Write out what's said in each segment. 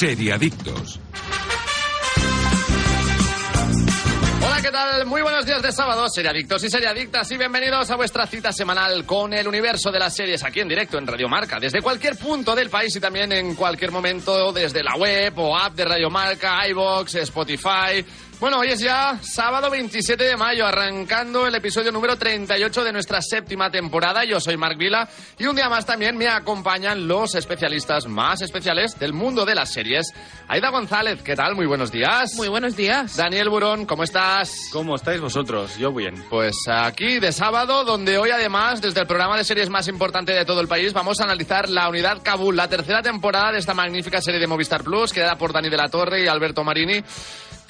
Seriadictos. Hola, ¿qué tal? Muy buenos días de sábado, seriadictos y seriadictas, y bienvenidos a vuestra cita semanal con el universo de las series aquí en directo en Radio Marca, desde cualquier punto del país y también en cualquier momento desde la web o app de Radio Marca, iBox, Spotify. Bueno, hoy es ya sábado 27 de mayo, arrancando el episodio número 38 de nuestra séptima temporada. Yo soy Marc Vila y un día más también me acompañan los especialistas más especiales del mundo de las series. Aida González, ¿qué tal? Muy buenos días. Muy buenos días. Daniel Burón, ¿cómo estás? ¿Cómo estáis vosotros? Yo bien. Pues aquí de sábado, donde hoy además, desde el programa de series más importante de todo el país, vamos a analizar la unidad Kabul, la tercera temporada de esta magnífica serie de Movistar Plus, creada por Dani de la Torre y Alberto Marini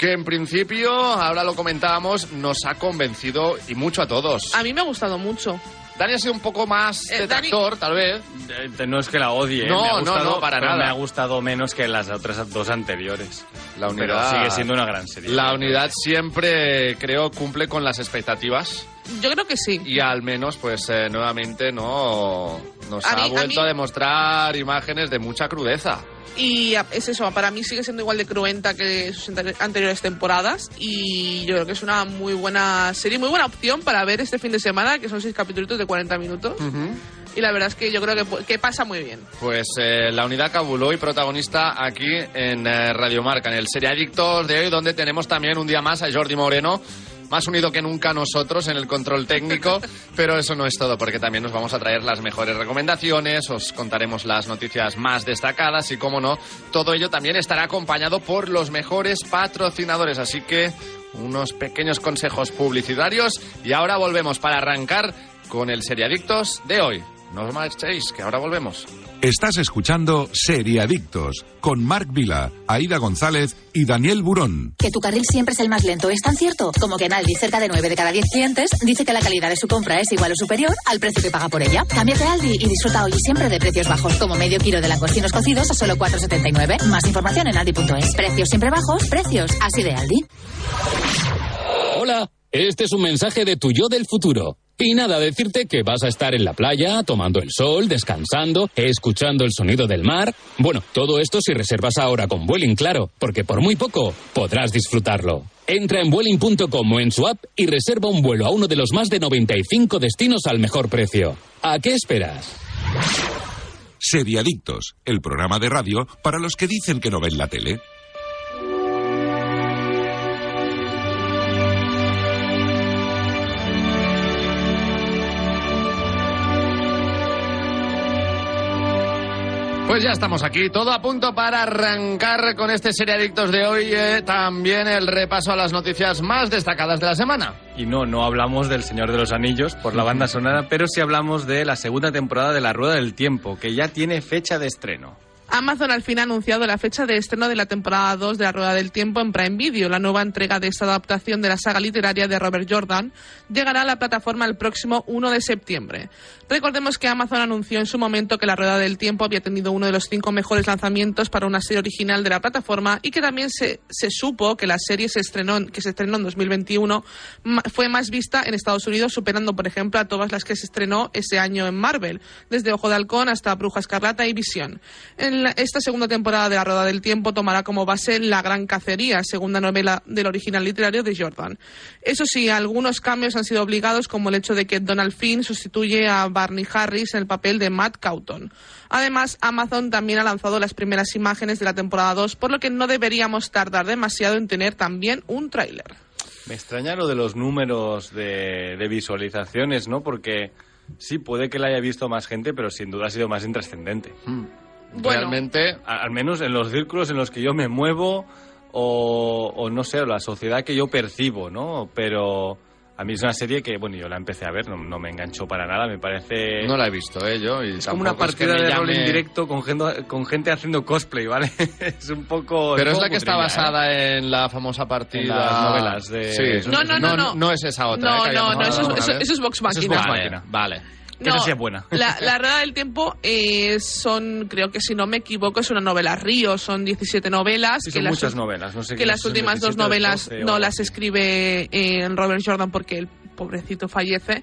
que en principio, ahora lo comentábamos, nos ha convencido y mucho a todos. A mí me ha gustado mucho. Dani ha sido un poco más Eh, detractor, tal vez. Eh, No es que la odie. No, me ha no, gustado, no, para pero nada. me ha gustado menos que las otras dos anteriores. La Pero unidad- sigue siendo una gran serie. La unidad siempre, creo, cumple con las expectativas Yo creo que sí. y al menos, pues, eh, nuevamente, no nos A ha mí- a vuelto a, mí- demostrar imágenes de mucha crudeza. Y a- es eso, para mí sigue siendo igual de cruenta que sus ante- anteriores temporadas. Y yo creo que es una muy buena serie, muy buena opción para ver este fin de semana, que son seis capítulos de 40 minutos. Y la verdad es que yo creo que, que pasa muy bien. Pues eh, la unidad Kabul hoy protagonista aquí en eh, Radio Marca, en el Seriadictos de hoy, donde tenemos también un día más a Jordi Moreno, más unido que nunca nosotros en el control técnico, pero eso no es todo, porque también nos vamos a traer las mejores recomendaciones, os contaremos las noticias más destacadas y, como no, todo ello también estará acompañado por los mejores patrocinadores, así que unos pequeños consejos publicitarios y ahora volvemos para arrancar con el Seriadictos de hoy. No os marchéis, que ahora volvemos. Estás escuchando Seriadictos con Marc Vila, Aida González y Daniel Burón. Que tu carril siempre es el más lento, ¿es tan cierto? Como que en Aldi, cerca de 9 de cada 10 clientes, dice que la calidad de su compra es igual o superior al precio que paga por ella. Cámbiate a Aldi y disfruta hoy y siempre de precios bajos, como medio kilo de langostinos cocidos a solo 4,79. Más información en aldi.es. Precios siempre bajos, precios así de Aldi. Hola, este es un mensaje de tu yo del futuro. Y nada, decirte que vas a estar en la playa, tomando el sol, descansando, escuchando el sonido del mar. Bueno, todo esto si reservas ahora con Vueling, claro, porque por muy poco podrás disfrutarlo. Entra en Vueling.com o en su app y reserva un vuelo a uno de los más de 95 destinos al mejor precio. ¿A qué esperas? Seriadictos, el programa de radio para los que dicen que no ven la tele. Pues ya estamos aquí, todo a punto para arrancar con este Seriadictos de hoy. eh, también el repaso a las noticias más destacadas de la semana. Y no, no hablamos del Señor de los Anillos por la banda sonora, pero sí hablamos de la segunda temporada de La Rueda del Tiempo, que ya tiene fecha de estreno. Amazon al fin ha anunciado la fecha de estreno de la temporada 2 de La Rueda del Tiempo en Prime Video. La nueva entrega de esta adaptación de la saga literaria de Robert Jordan llegará a la plataforma el próximo 1 de septiembre. Recordemos que Amazon anunció en su momento que La Rueda del Tiempo había tenido uno de los cinco mejores lanzamientos para una serie original de la plataforma y que también se, se supo que la serie se estrenó, en- que se estrenó en 2021 ma- fue más vista en Estados Unidos, superando, por ejemplo, a todas las que se estrenó ese año en Marvel, desde Ojo de Halcón hasta Bruja Escarlata y Visión. La- esta segunda temporada de La Rueda del Tiempo tomará como base La Gran Cacería, segunda novela del original literario de Jordan. Eso sí, algunos cambios han sido obligados, como el hecho de que Donald Finn sustituye a Barney Harris en el papel de Matt Cauton. Además, Amazon también ha lanzado las primeras imágenes de la temporada 2, por lo que no deberíamos tardar demasiado en tener también un tráiler. Me extraña lo de los números de, de visualizaciones, ¿no? Porque sí, puede que la haya visto más gente, pero sin duda ha sido más intrascendente. Bueno. Realmente, Al menos en los círculos en los que yo me muevo o, o no sé, o la sociedad que yo percibo, ¿no? Pero a mí es una serie que, bueno, yo la empecé a ver, no, no me enganchó para nada, me parece... no la he visto ¿eh? yo. Y Es como una tampoco es que partida de rol llame- en directo con gente, con gente haciendo cosplay, ¿vale? es un poco... Pero es poco la que está ¿eh? basada en la famosa partida. En las novelas de- Sí. No, no, no, no. No es esa otra. No, ¿eh? no, no, eso, es- eso- eso es Vox Eso es Machina. Vox Vale, Máquina. vale. Que esa sí es buena. La, la Rueda del Tiempo eh, son, creo que si no me equivoco, es una novela Río, son 17 novelas. Sí, que son las muchas novelas, no sé Que las últimas dos 17 o novelas 12 o no las escribe eh, Robert Jordan porque el pobrecito fallece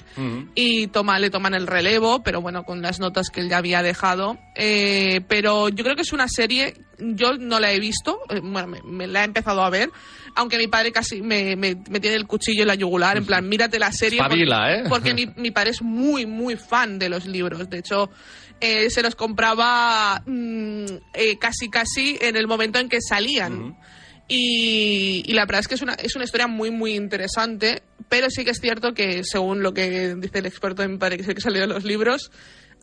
y toma, le toman el relevo, pero bueno, con las notas que él ya había dejado. Eh, pero yo creo que es una serie Yo no la he visto, eh, bueno, me, me la he empezado a ver, aunque mi padre casi me, me- me tiene el cuchillo en la yugular, en plan, mírate la serie. Espabila, porque, ¿eh? Porque mi, mi padre es muy, muy fan de los libros. De hecho, eh, se los compraba mm, eh, casi, casi en el momento en que salían. Y, y la verdad es que es una, es una historia muy, muy interesante, pero sí que es cierto que, según lo que dice el experto mi padre, que salió en los libros,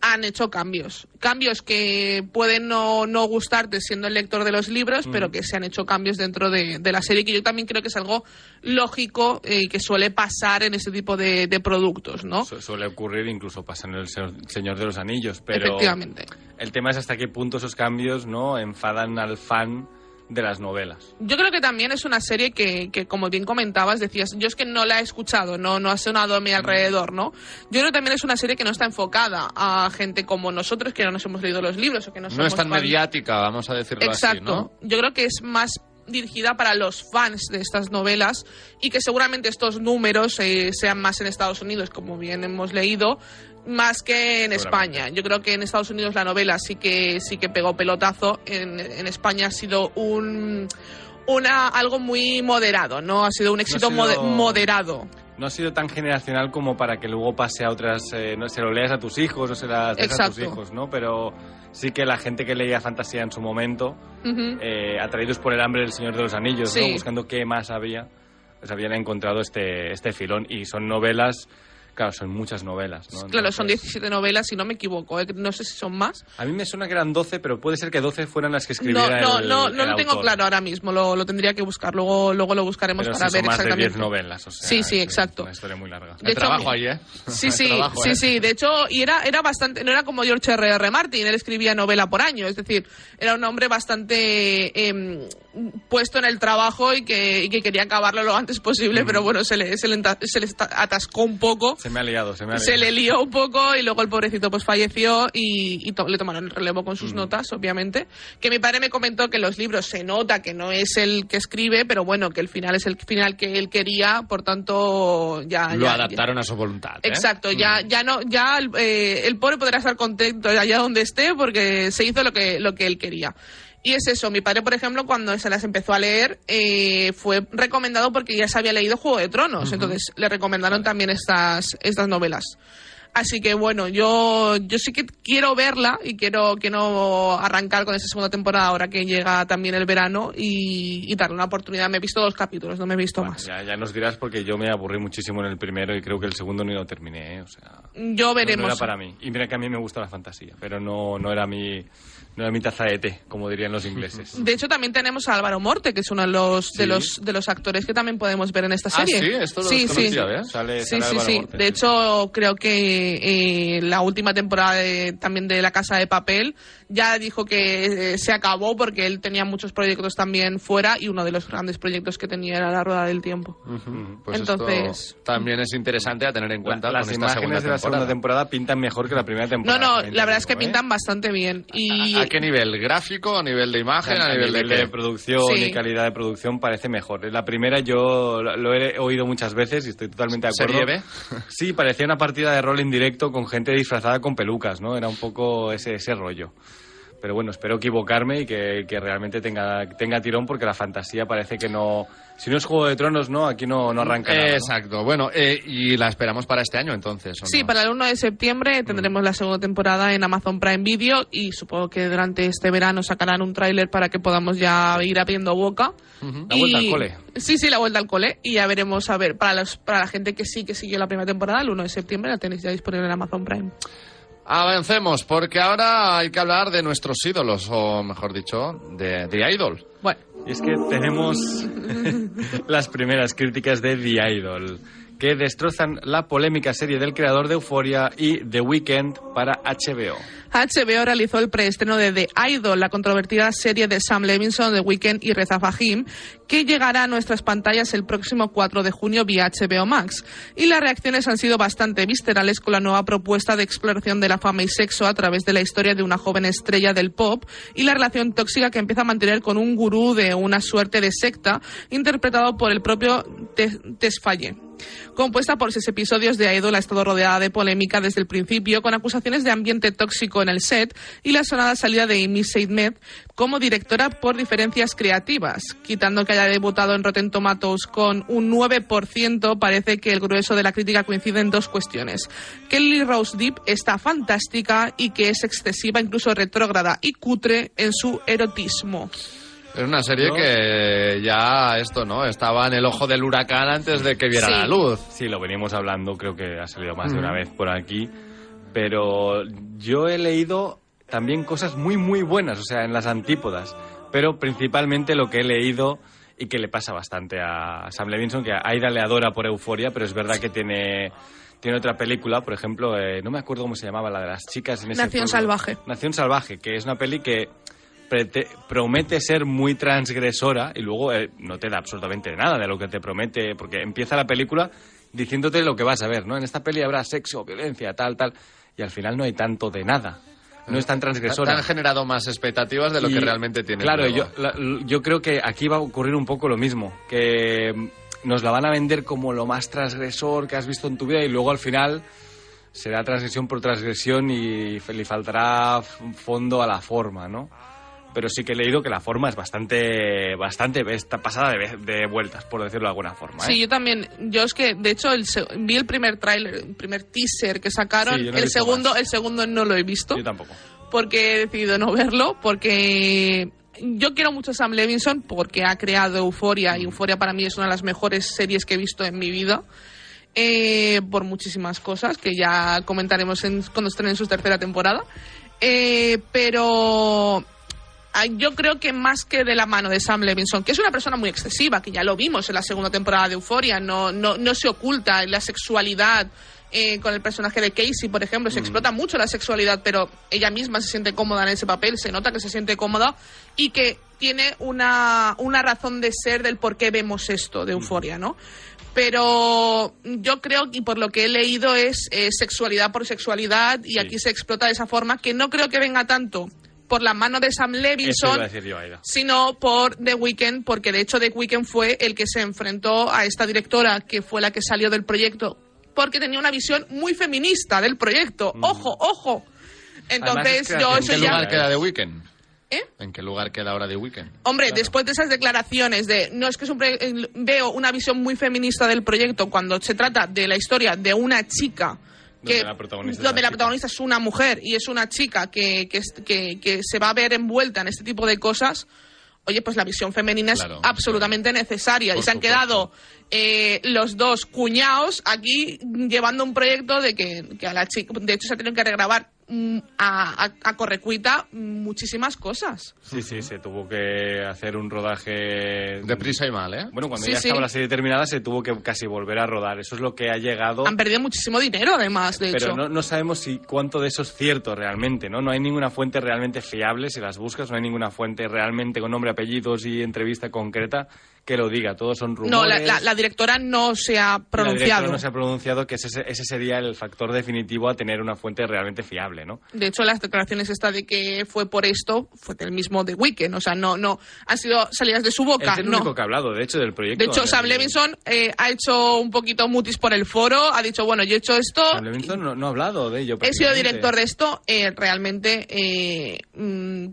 han hecho cambios. Cambios que pueden no, no gustarte siendo el lector de los libros, pero que se han hecho cambios dentro de, de la serie, que yo también creo que es algo lógico eh, y que suele pasar en ese tipo de, de productos, ¿no? Su- suele ocurrir, incluso pasa en el Se- Señor de los Anillos, pero Efectivamente. el tema es hasta qué punto esos cambios no enfadan al fan de las novelas. Yo creo que también es una serie que, que, como bien comentabas, decías, yo es que no la he escuchado, no, no ha sonado a mi alrededor, ¿no? Yo creo que también es una serie que no está enfocada a gente como nosotros, que no nos hemos leído los libros o que no, No somos es tan fan- mediática, vamos a decirlo Exacto. así, ¿no? Yo creo que es más dirigida para los fans de estas novelas y que seguramente estos números eh, sean más en Estados Unidos, como bien hemos leído, más que en. España. Yo creo que en Estados Unidos la novela sí que sí que pegó pelotazo. En, en España ha sido un una algo muy moderado, ¿no? Ha sido un éxito sido- mode- moderado. No ha sido tan generacional como para que luego pase a otras, eh, no se lo leas a tus hijos o se las des a tus hijos, ¿no? Pero sí que la gente que leía fantasía en su momento, Ujú. eh, atraídos por el hambre del Señor de los Anillos, ¿no? Sí. Buscando qué más había, pues habían encontrado este, este filón y son novelas, claro, son muchas novelas, ¿no? Claro, son Entonces, 17 novelas, si no me equivoco. ¿eh? No sé si son más. A mí me suena que eran 12, pero puede ser que 12 fueran las que No, escribiera no, el no, no el lo tengo claro ahora mismo, lo, lo tendría que buscar, luego, luego lo buscaremos Pero para ver son más de exactamente. 10 novelas, o sea, Sí, sí, exacto. una historia muy larga. De hecho, trabajo ahí, ¿eh? Sí, sí, trabajo, sí, ¿eh? sí. De hecho, y era, era bastante, no era como George R. R. Martin, él escribía novela por año, es decir, era un hombre bastante em, puesto en el trabajo y que, y que quería acabarlo lo antes posible, pero bueno, se le, se le, se atascó un poco. Se me ha liado, se me ha liado. Se le lió un poco y luego el pobrecito pues falleció y, y to- le tomaron el relevo con sus notas, obviamente. Que mi padre me comentó que los libros se nota que no es el que escribe, pero bueno, que el final es el final que él quería, por tanto ya... Lo ya- adaptaron a su voluntad. ¿eh? Exacto, ya, ya no, ya el, eh, el pobre podrá estar contento allá donde esté porque se hizo lo que, lo que él quería. Y es eso, mi padre, por ejemplo, cuando se las empezó a leer, eh, fue recomendado porque ya se había leído Juego de Tronos, entonces le recomendaron también estas, estas novelas. Así que bueno, yo, yo sí que quiero verla y quiero, quiero arrancar con esa segunda temporada ahora que llega también el verano y, y darle una oportunidad. Me he visto dos capítulos, no me he visto Bueno, más. ya, ya nos dirás porque yo me aburrí muchísimo en el primero y creo que el segundo ni lo terminé, ¿eh? o sea, Yo no- veremos. no era para mí. Y mira que a mí me gusta la fantasía, pero no, no era mi no era mi taza de té, como dirían los ingleses. De hecho, también tenemos a Álvaro Morte, que es uno de los, de Sí. los, de los actores que también podemos ver en esta Ah, serie. sí, esto lo sí, sí. Sale, Sí, sale sí, sí. Morte, De sí. hecho, creo que eh, la última temporada de- también de La Casa de Papel ya dijo que eh, se acabó porque él tenía muchos proyectos también fuera y uno de los grandes proyectos que tenía era La Rueda del Tiempo. Ujú. Pues Entonces- esto también es interesante a tener en cuenta La- las con esta imágenes segunda de la segunda temporada pintan mejor que la primera No, temporada. no, también la verdad es que ¿eh? pintan bastante bien. Y ¿A, a qué nivel? ¿Gráfico? ¿A nivel de imagen? ¿A, a nivel, nivel de, producción Sí. y calidad de producción parece mejor. La primera yo lo lo he oído muchas veces y estoy totalmente de acuerdo. ¿Serie B? Sí, parecía una partida de rol en directo con gente disfrazada con pelucas, ¿no? Era un poco ese, ese rollo. Pero bueno, espero equivocarme y que, que realmente tenga, tenga tirón porque la fantasía parece que no... Si no es Juego de Tronos, ¿no? Aquí no, no arranca nada, ¿no? Exacto. Bueno, eh, y la esperamos para este año entonces. ¿o Sí, no? para el 1 de septiembre tendremos la segunda temporada en Amazon Prime Video y supongo que durante este verano sacarán un tráiler para que podamos ya ir abriendo boca. La vuelta al cole. Sí, sí, la vuelta al cole y ya veremos, a ver, para, los, para la gente que sí que siguió la primera temporada, el 1 de septiembre la tenéis ya disponible en Amazon Prime. Avancemos, porque ahora hay que hablar de nuestros ídolos, o mejor dicho, de, de Idol. Bueno, Y es que tenemos las primeras críticas de The Idol, que destrozan la polémica serie del creador de Euphoria y The Weeknd para HBO. HBO realizó el preestreno de The Idol, la controvertida serie de Sam Levinson, The Weeknd y Reza Fahim, que llegará a nuestras pantallas el próximo 4 de junio vía HBO Max. Y las reacciones han sido bastante viscerales con la nueva propuesta de exploración de la fama y sexo a través de la historia de una joven estrella del pop y la relación tóxica que empieza a mantener con un gurú de una suerte de secta interpretado por el propio Te- Tesfaye. Compuesta por seis episodios de Idol, ha estado rodeada de polémica desde el principio, con acusaciones de ambiente tóxico en el set y la sonada salida de Amy Seidmed como directora por diferencias creativas. Quitando que haya debutado en Rotten Tomatoes con un 9%, parece que el grueso de la crítica coincide en dos cuestiones. Que Lily Rose Deep está fantástica y que es excesiva, incluso retrógrada y cutre en su erotismo. Es una serie No. que ya esto, ¿no? Estaba en el ojo del huracán antes de que viera Sí. la luz. Sí, lo venimos hablando, creo que ha salido más de una vez por aquí, pero yo he leído también cosas muy, muy buenas, o sea, en las antípodas, pero principalmente lo que he leído y que le pasa bastante a Sam Levinson, que a Aida le adora por Euforia, pero es verdad que tiene... Tiene otra película, por ejemplo, eh, no me acuerdo cómo se llamaba, la de las chicas en ese Nación pueblo. Salvaje. Nación Salvaje, que es una peli que promete ser muy transgresora y luego eh, no te da absolutamente nada de lo que te promete, porque empieza la película diciéndote lo que vas a ver, ¿no? En esta peli habrá sexo, violencia, tal, tal, y al final no hay tanto de nada. No es tan Te transgresora. han generado más expectativas de lo Y, que realmente tiene. Claro, yo, la- yo creo que aquí va a ocurrir un poco lo mismo, que mm, nos la van a vender como lo más transgresor que has visto en tu vida y luego al final será transgresión por transgresión y le faltará fondo a la forma, ¿no? Pero sí que he leído que la forma es bastante, bastante está pasada de, de vueltas, por decirlo de alguna forma. ¿eh? Sí, yo también. Yo es que, de hecho, el vi el primer tráiler, el primer teaser que sacaron. Sí, no el segundo, más. el segundo no lo he visto Yo tampoco. porque he decidido no verlo porque yo quiero mucho a Sam Levinson porque ha creado Euforia y Euforia para mí es una de las mejores series que he visto en mi vida. eh, por muchísimas cosas que ya comentaremos en- cuando estén en su tercera temporada. Eh, pero yo creo que más que de la mano de Sam Levinson, que es una persona muy excesiva, que ya lo vimos en la segunda temporada de Euforia, no, no, no se oculta en la sexualidad. eh, con el personaje de Casey, por ejemplo, se explota mucho la sexualidad, pero ella misma se siente cómoda en ese papel, se nota que se siente cómoda y que tiene una, una razón de ser del por qué vemos esto de Euforia, ¿no? Pero yo creo, y por lo que he leído, es eh, sexualidad por sexualidad y Sí. aquí se explota de esa forma que no creo que venga tanto por la mano de Sam Levinson, yo, sino por The Weeknd, porque de hecho The Weeknd fue el que se enfrentó a esta directora, que fue la que salió del proyecto, porque tenía una visión muy feminista del proyecto. Ojo, ojo. Entonces, es yo ¿En qué ya... lugar queda The Weeknd? ¿Eh? ¿En qué lugar queda ahora The Weeknd? Hombre, después de esas declaraciones de no es que es un eh, veo una visión muy feminista del proyecto cuando se trata de la historia de una chica que Donde la protagonista es donde una la chica. protagonista es una mujer y es una chica que, que, que- que se va a ver envuelta en este tipo de cosas, oye, pues la visión femenina Claro, es absolutamente necesaria. Por y se han supuesto. quedado eh, los dos cuñados aquí llevando un proyecto de que, que a la chica, de hecho se ha tenido que regrabar a, a, a correcuita muchísimas cosas. Sí, sí, se tuvo que hacer un rodaje... Deprisa y mal, ¿eh? Bueno, cuando Sí, ya sí. estaba la serie terminada se tuvo que casi volver a rodar. Eso es lo que ha llegado... Han perdido muchísimo dinero, además, de Pero hecho. no, no sabemos si cuánto de eso es cierto realmente, ¿no? No hay ninguna fuente realmente fiable, si las buscas, no hay ninguna fuente realmente con nombre, apellidos y entrevista concreta que lo diga. Todos son rumores. No, la, la- la directora no se ha Y la directora pronunciado. no se ha pronunciado que ese, ese sería el factor definitivo a tener una fuente realmente fiable, ¿no? De hecho, las declaraciones esta de que fue por esto fue del mismo de Weekend. O sea, no, no han sido salidas de su boca. es el no. único que ha hablado, de hecho, del proyecto. De hecho, Sam Levinson eh, ha hecho un poquito mutis por el foro. Ha dicho, bueno, yo he hecho esto. Sam Levinson no, no ha hablado de ello. He sido director de esto. eh, realmente, eh, mm,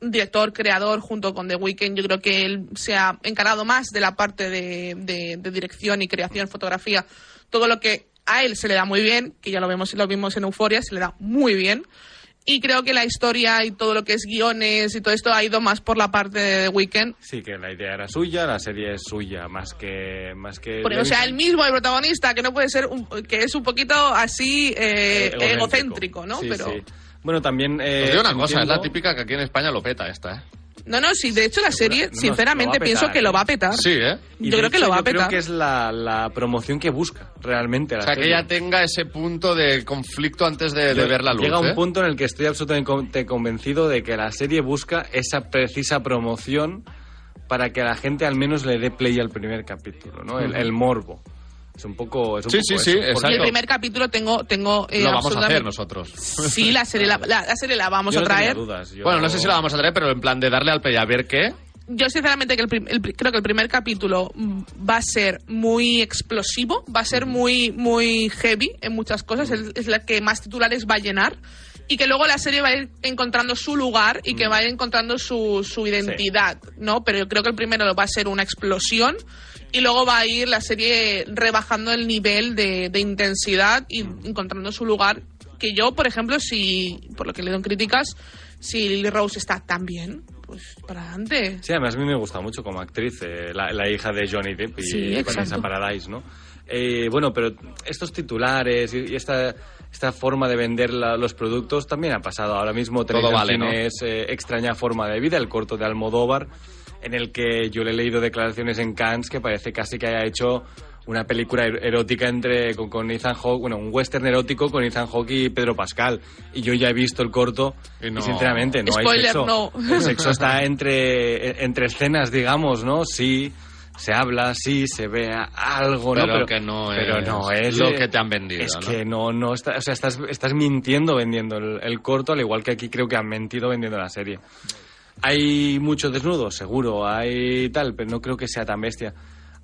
director, creador, junto con The Weeknd. Yo creo que él se ha encargado más de la parte de, de- de dirección y creación, fotografía. Todo lo que a él se le da muy bien, que ya lo vemos, lo vimos en Euforia, se le da muy bien. Y creo que la historia y todo lo que es guiones y todo esto ha ido más por la parte de The Weeknd. Sí, que la idea era suya, la serie es suya, más que... Más que Porque, o sea, el Levinson. mismo, el protagonista, que no puede ser, un- que es un poquito así eh, Eh, egocéntrico, ¿no? Sí, Pero sí. Bueno, también... Eh, Os digo una cosa, es la entiendo- típica que aquí en España lo peta esta, ¿eh? No, no, sí, de hecho la serie, No, sinceramente, pienso petar, que lo ¿eh? va a petar. Sí, ¿eh? Yo de creo que lo va a yo creo petar. que es la, la promoción que busca realmente la O sea, que ella tenga ese punto de conflicto antes de, de Yo- ver la luz, Llega un ¿eh? punto en el que estoy absolutamente convencido de que la serie busca esa precisa promoción para que a la gente al menos le dé play al primer capítulo, ¿no? El, el morbo. Es un poco, es un Sí, poco sí, eso. sí, Porque Y el exacto. primer capítulo tengo, tengo eh, Lo vamos a hacer nosotros. Sí, la serie la, la- la serie la vamos yo a no traer. dudas, yo- Bueno, no sé si la vamos a traer, pero en plan de darle al play a ver qué. yo sinceramente que el el creo que el primer capítulo va a ser muy explosivo, va a ser muy muy heavy en muchas cosas, es, es la que más titulares va a llenar y que luego la serie va a ir encontrando su lugar y que va a ir encontrando su, su identidad, ¿no? Pero yo creo que el primero va a ser una explosión y luego va a ir la serie rebajando el nivel de, de intensidad y encontrando su lugar que yo, por ejemplo, si, por lo que leído en críticas, si Lily Rose está tan bien, pues para adelante. Sí, además a mí me gusta mucho como actriz, eh, la, la hija de Johnny Depp y Sí, Vanessa. Paradise, ¿no? Eh, bueno, pero estos titulares y, y esta, esta forma de vender la- los productos también ha pasado. Ahora mismo Todo vale, ¿no? es eh, Extraña Forma de Vida, el corto de Almodóvar, en el que yo le he leído declaraciones en Cannes que parece casi que haya hecho una película er- erótica entre con, con Ethan Hawke, bueno, un western erótico con Ethan Hawke y Pedro Pascal. Y yo ya he visto el corto Y y, no- sinceramente no Spoiler, hay sexo. no. El sexo está entre, entre escenas, digamos, ¿no? Sí, se habla, sí, se ve algo, ¿no? Pero que no pero es no es lo que te han vendido, Es ¿no? que no, no está, o sea, estás, estás mintiendo vendiendo el, el corto, al igual que aquí creo que han mentido vendiendo la serie. Hay mucho desnudo, seguro, hay tal, pero no creo que sea tan bestia.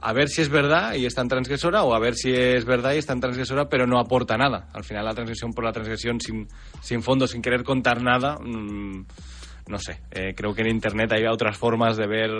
A ver si es verdad y es tan transgresora, o a ver si es verdad y es tan transgresora, pero no aporta nada. Al final, la transgresión por la transgresión, sin, sin fondo, sin querer contar nada, mm, no sé. Eh, creo que en Internet hay otras formas de ver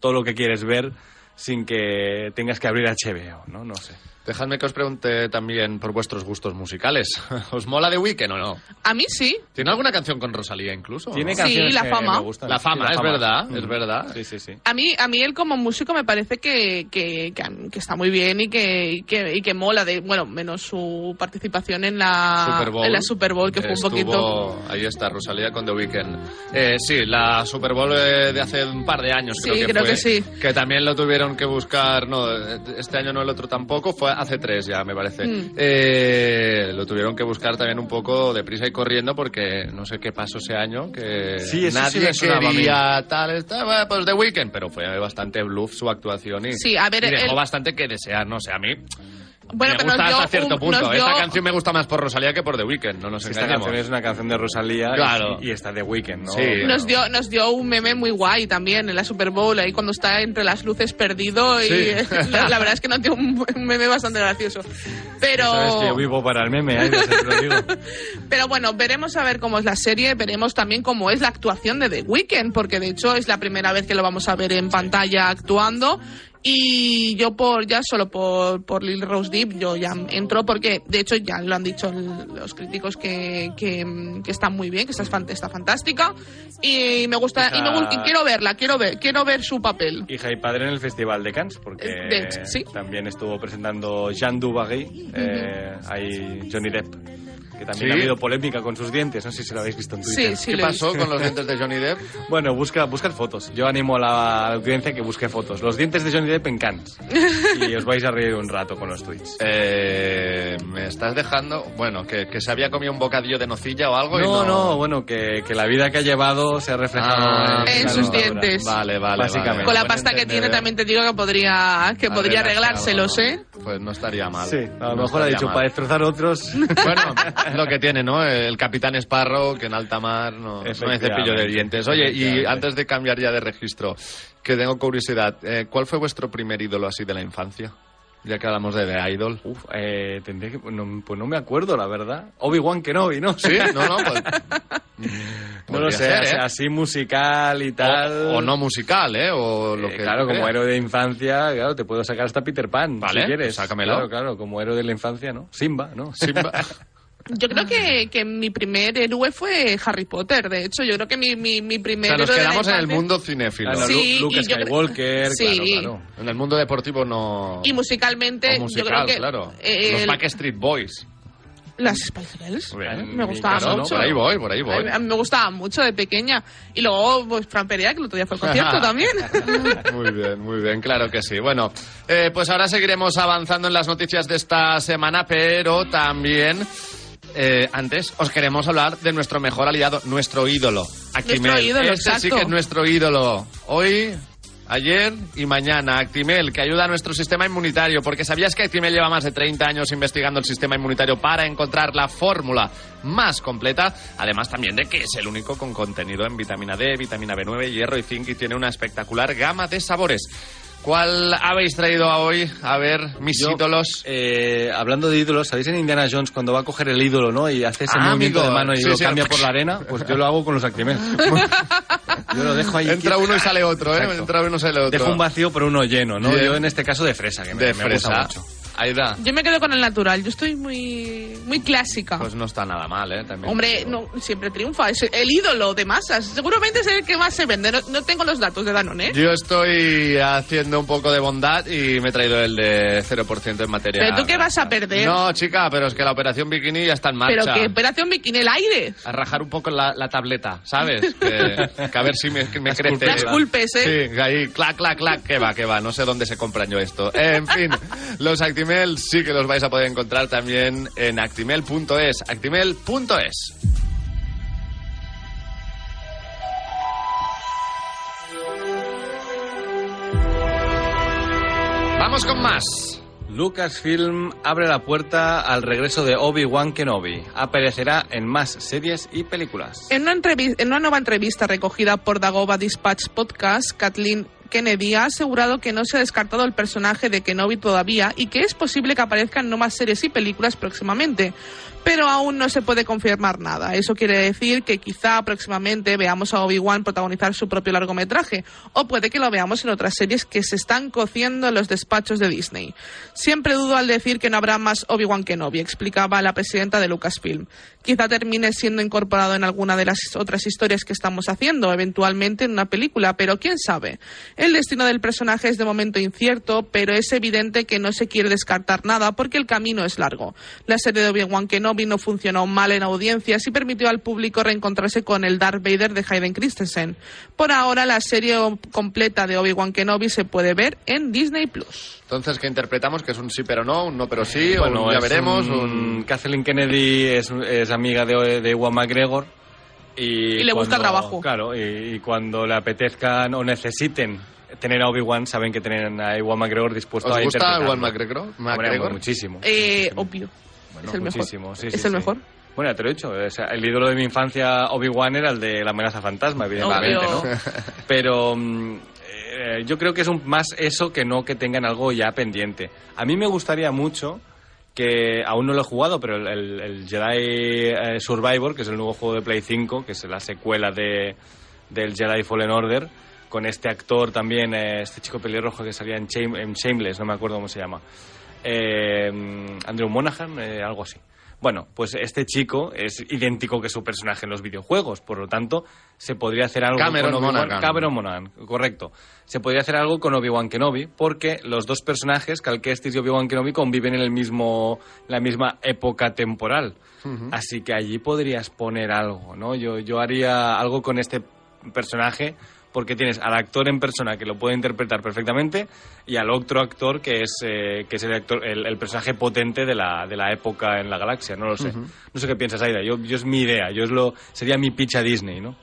todo lo que quieres ver sin que tengas que abrir HBO, ¿no? No sé. Dejadme que os pregunte también por vuestros gustos musicales. ¿Os mola The Weeknd o no? A mí sí. ¿Tiene alguna canción con Rosalía incluso? Tiene no? Sí, canciones La que Fama. me gustan. La Fama, Sí, es verdad, Mm. es verdad. Sí, sí, sí. A mí, a mí él como músico me parece que, que, que, que está muy bien y que, y que, y que mola, de, bueno, menos su participación en la Super Bowl. en la Super Bowl, que fue un Estuvo- poquito... Ahí está, Rosalía con The Weeknd. Eh, sí, la Super Bowl eh, de hace un par de años Sí, creo que creo fue. que sí. Que también lo tuvieron que buscar, no, este año no, el otro tampoco, fue hace tres ya, me parece. Mm. Eh, lo tuvieron que buscar también un poco deprisa y corriendo porque no sé qué pasó ese año, que Sí, sí nadie mí. quería tal, estaba pues The Weeknd, pero fue bastante bluff su actuación y, Sí, a ver, y dejó bastante que desear, no sé, a mí... Bueno, me pero gusta hasta cierto un- punto. dio- Esta canción me gusta más por Rosalía que por The Weeknd, no nos Esta engañemos. canción es una canción de Rosalía y- Claro. y, está de Weekend, ¿no? Sí. Nos dio, nos dio un meme muy guay también en la Super Bowl, ahí cuando está entre las luces perdido y Sí. la, la verdad es que nos dio un, un meme bastante gracioso. Pero... Sabes que yo vivo para el meme, ¿eh? Lo digo. Pero bueno, veremos a ver cómo es la serie, veremos también cómo es la actuación de The Weeknd, porque de hecho es la primera vez que lo vamos a ver en pantalla actuando. Y yo por ya solo por, por Lil Rose Deep yo ya entro porque de hecho ya lo han dicho los críticos que, que, que está muy bien, que está, está fantástica y me gusta y, me y quiero verla, quiero ver, quiero ver su papel. Hija y padre en el Festival de Cannes, porque Eh, de hecho, sí. también estuvo presentando Jean Dubarry, eh, ahí Johnny Depp, que también Sí. ha habido polémica con sus dientes, no sé si lo habéis visto en Twitter. Sí, sí, ¿Qué pasó con los dientes de Johnny Depp? Bueno, busca, buscad fotos. Yo animo a la audiencia que busque fotos. Los dientes de Johnny Depp en Cannes. Y os vais a reír un rato con los tweets. Eh, me estás dejando, bueno, que, que se había comido un bocadillo de nocilla o algo y No, no, no, bueno, que, que la vida que ha llevado se ha reflejado Ah, En la sus dentadura. dientes. Vale, vale, Básicamente. vale. Con la pasta que tiene también te digo que podría que podría Arreglárselo, arreglárselos, ¿eh? Pues no estaría mal. Sí, a lo No mejor ha dicho mal. para destrozar otros. Bueno, es lo que tiene, ¿no? El capitán Sparrow, que en alta mar no, no hay cepillo de dientes. Oye, y antes de cambiar ya de registro, que tengo curiosidad, eh, ¿cuál fue vuestro primer ídolo así de la infancia? Ya que hablamos de The Idol. Uf, eh, tendré que. No, pues no me acuerdo, la verdad. Obi-Wan Kenobi, ¿no? ¿Sí? No, no, pues... No lo sé, ser, ¿eh? así musical y tal. O, o no musical, ¿eh? O lo Eh, que claro, como héroe de infancia, claro, te puedo sacar hasta Peter Pan, Vale, si quieres. pues sácamelo. Claro, claro, como héroe de la infancia, ¿no? Simba, ¿no? Simba. Yo creo que, que mi primer héroe fue Harry Potter. De hecho, yo creo que mi, mi, mi O primer sea, nos héroe de la quedamos en el mundo cinéfilo. Claro, Sí, Lu- Luke y yo Sí. claro, claro. En el mundo deportivo no... Y musicalmente, o musical, yo creo que claro. eh, Los Backstreet Boys. Las Spice Girls Bien, me gustaban caso, ¿no? mucho. Por ahí voy, por ahí voy. A mí- me gustaban mucho de pequeña. Y luego, pues, Fran Perea, que el otro día fue al concierto también. Muy bien, muy bien, claro que sí. Bueno, eh, pues ahora seguiremos avanzando en las noticias de esta semana, pero también eh, antes os queremos hablar de nuestro mejor aliado, nuestro ídolo. Aquí Nuestro ídolo, sí exacto. que es nuestro ídolo. Hoy ayer y mañana. Actimel, que ayuda a nuestro sistema inmunitario, porque ¿sabías que Actimel lleva más de 30 años investigando el sistema inmunitario para encontrar la fórmula más completa? Además también de que es el único con contenido en vitamina D, vitamina B9, hierro y zinc y tiene una espectacular gama de sabores. ¿Cuál habéis traído a hoy? A ver, mis Yo, ídolos. eh, hablando de ídolos, ¿sabéis en Indiana Jones cuando va a coger el ídolo, ¿no? Y hace ese Ah, movimiento amigo. de mano y Sí, lo sí, cambia el- por la arena? Pues yo lo hago con los Actimel. yo lo dejo ahí. Entra quieto. uno y sale otro, ¿eh? Exacto. Entra uno y sale otro. Dejo un vacío pero uno lleno, ¿no? Bien. Yo en este caso de fresa, que me, de me fresa. gusta mucho. Aida. Yo me quedo con el natural. Yo estoy muy, muy clásica. Pues no está nada mal, ¿eh? También Hombre, no, siempre triunfa. Es el ídolo de masas. Seguramente es el que más se vende. No, no tengo los datos de Danone, ¿eh? Yo estoy haciendo un poco de bondad y me he traído el de 0% en materia. ¿Pero tú qué vas a perder? No, chica, pero es que la operación bikini ya está en marcha. Pero que operación bikini el aire. A rajar un poco la, la tableta, ¿sabes? Que, que a ver si me, que me crece. Las culpes, ¿eh? Sí, ahí, clac, clac, clac, que va, que va. No sé dónde se compran yo esto. En fin, los Actimel sí que los vais a poder encontrar también en actimel.es. Actimel.es. Vamos con más. Lucasfilm abre la puerta al regreso de Obi-Wan Kenobi. Aparecerá en más series y películas. En una, en una nueva entrevista recogida por Dagoba Dispatch Podcast, Kathleen Kennedy ha asegurado que no se ha descartado el personaje de Kenobi todavía y que es posible que aparezcan nuevas series y películas próximamente. Pero aún no se puede confirmar nada. Eso quiere decir que quizá próximamente veamos a Obi-Wan protagonizar su propio largometraje, o puede que lo veamos en otras series que se están cociendo en los despachos de Disney. Siempre dudo al decir que no habrá más Obi-Wan Kenobi, explicaba la presidenta de Lucasfilm. Quizá termine siendo incorporado en alguna de las otras historias que estamos haciendo, eventualmente en una película, pero quién sabe. El destino del personaje es de momento incierto, pero es evidente que no se quiere descartar nada porque el camino es largo. La serie de Obi-Wan Kenobi no funcionó mal en audiencias y permitió al público reencontrarse con el Darth Vader de Hayden Christensen. Por ahora, la serie completa de Obi-Wan Kenobi se puede ver en Disney Plus. Entonces, ¿qué interpretamos? ¿Que es un sí pero no? ¿Un no pero sí? o Bueno, un ya veremos? un- Un... Kathleen Kennedy es, es amiga de, de Ewan McGregor. Y, Y le busca cuando- trabajo. Claro, y, y cuando le apetezcan o necesiten tener a Obi-Wan, saben que tienen a Ewan McGregor dispuesto ¿Os a gusta. Ewan McGregor? Hombre, McGregor? muchísimo. Eh, muchísimo. obvio. Bueno, es el mejor. sí, es el sí. mejor. Bueno, te lo he dicho. o sea, el ídolo de mi infancia, Obi-Wan, era el de la amenaza fantasma, evidentemente. ¿no? Pero mm, eh, yo creo que es un, más eso que no que tengan algo ya pendiente. A mí me gustaría mucho que aún no lo he jugado, pero el, el- el Jedi eh, Survivor, que es el nuevo juego de Play 5, que es la secuela de, del Jedi Fallen Order, con este actor también, eh, este chico pelirrojo que salía en, Shame- en Shameless, no me acuerdo cómo se llama. Eh, Andrew Monaghan, eh, algo así. Bueno, pues este chico es idéntico que su personaje en los videojuegos, por lo tanto, se podría hacer algo Cameron con Obi-Wan. Monaghan. Cameron Monaghan, correcto. Se podría hacer algo con Obi-Wan Kenobi, porque los dos personajes, Cal Kestis y Obi-Wan Kenobi, conviven en el mismo, la misma época temporal. Así que allí podrías poner algo, ¿no? Yo, yo haría algo con este personaje porque tienes al actor en persona que lo puede interpretar perfectamente y al otro actor que es eh, que es el, actor, el, el personaje potente de la, de la época en la galaxia no lo sé. No sé qué piensas Aida yo, yo es mi idea yo es lo sería mi pitch a Disney no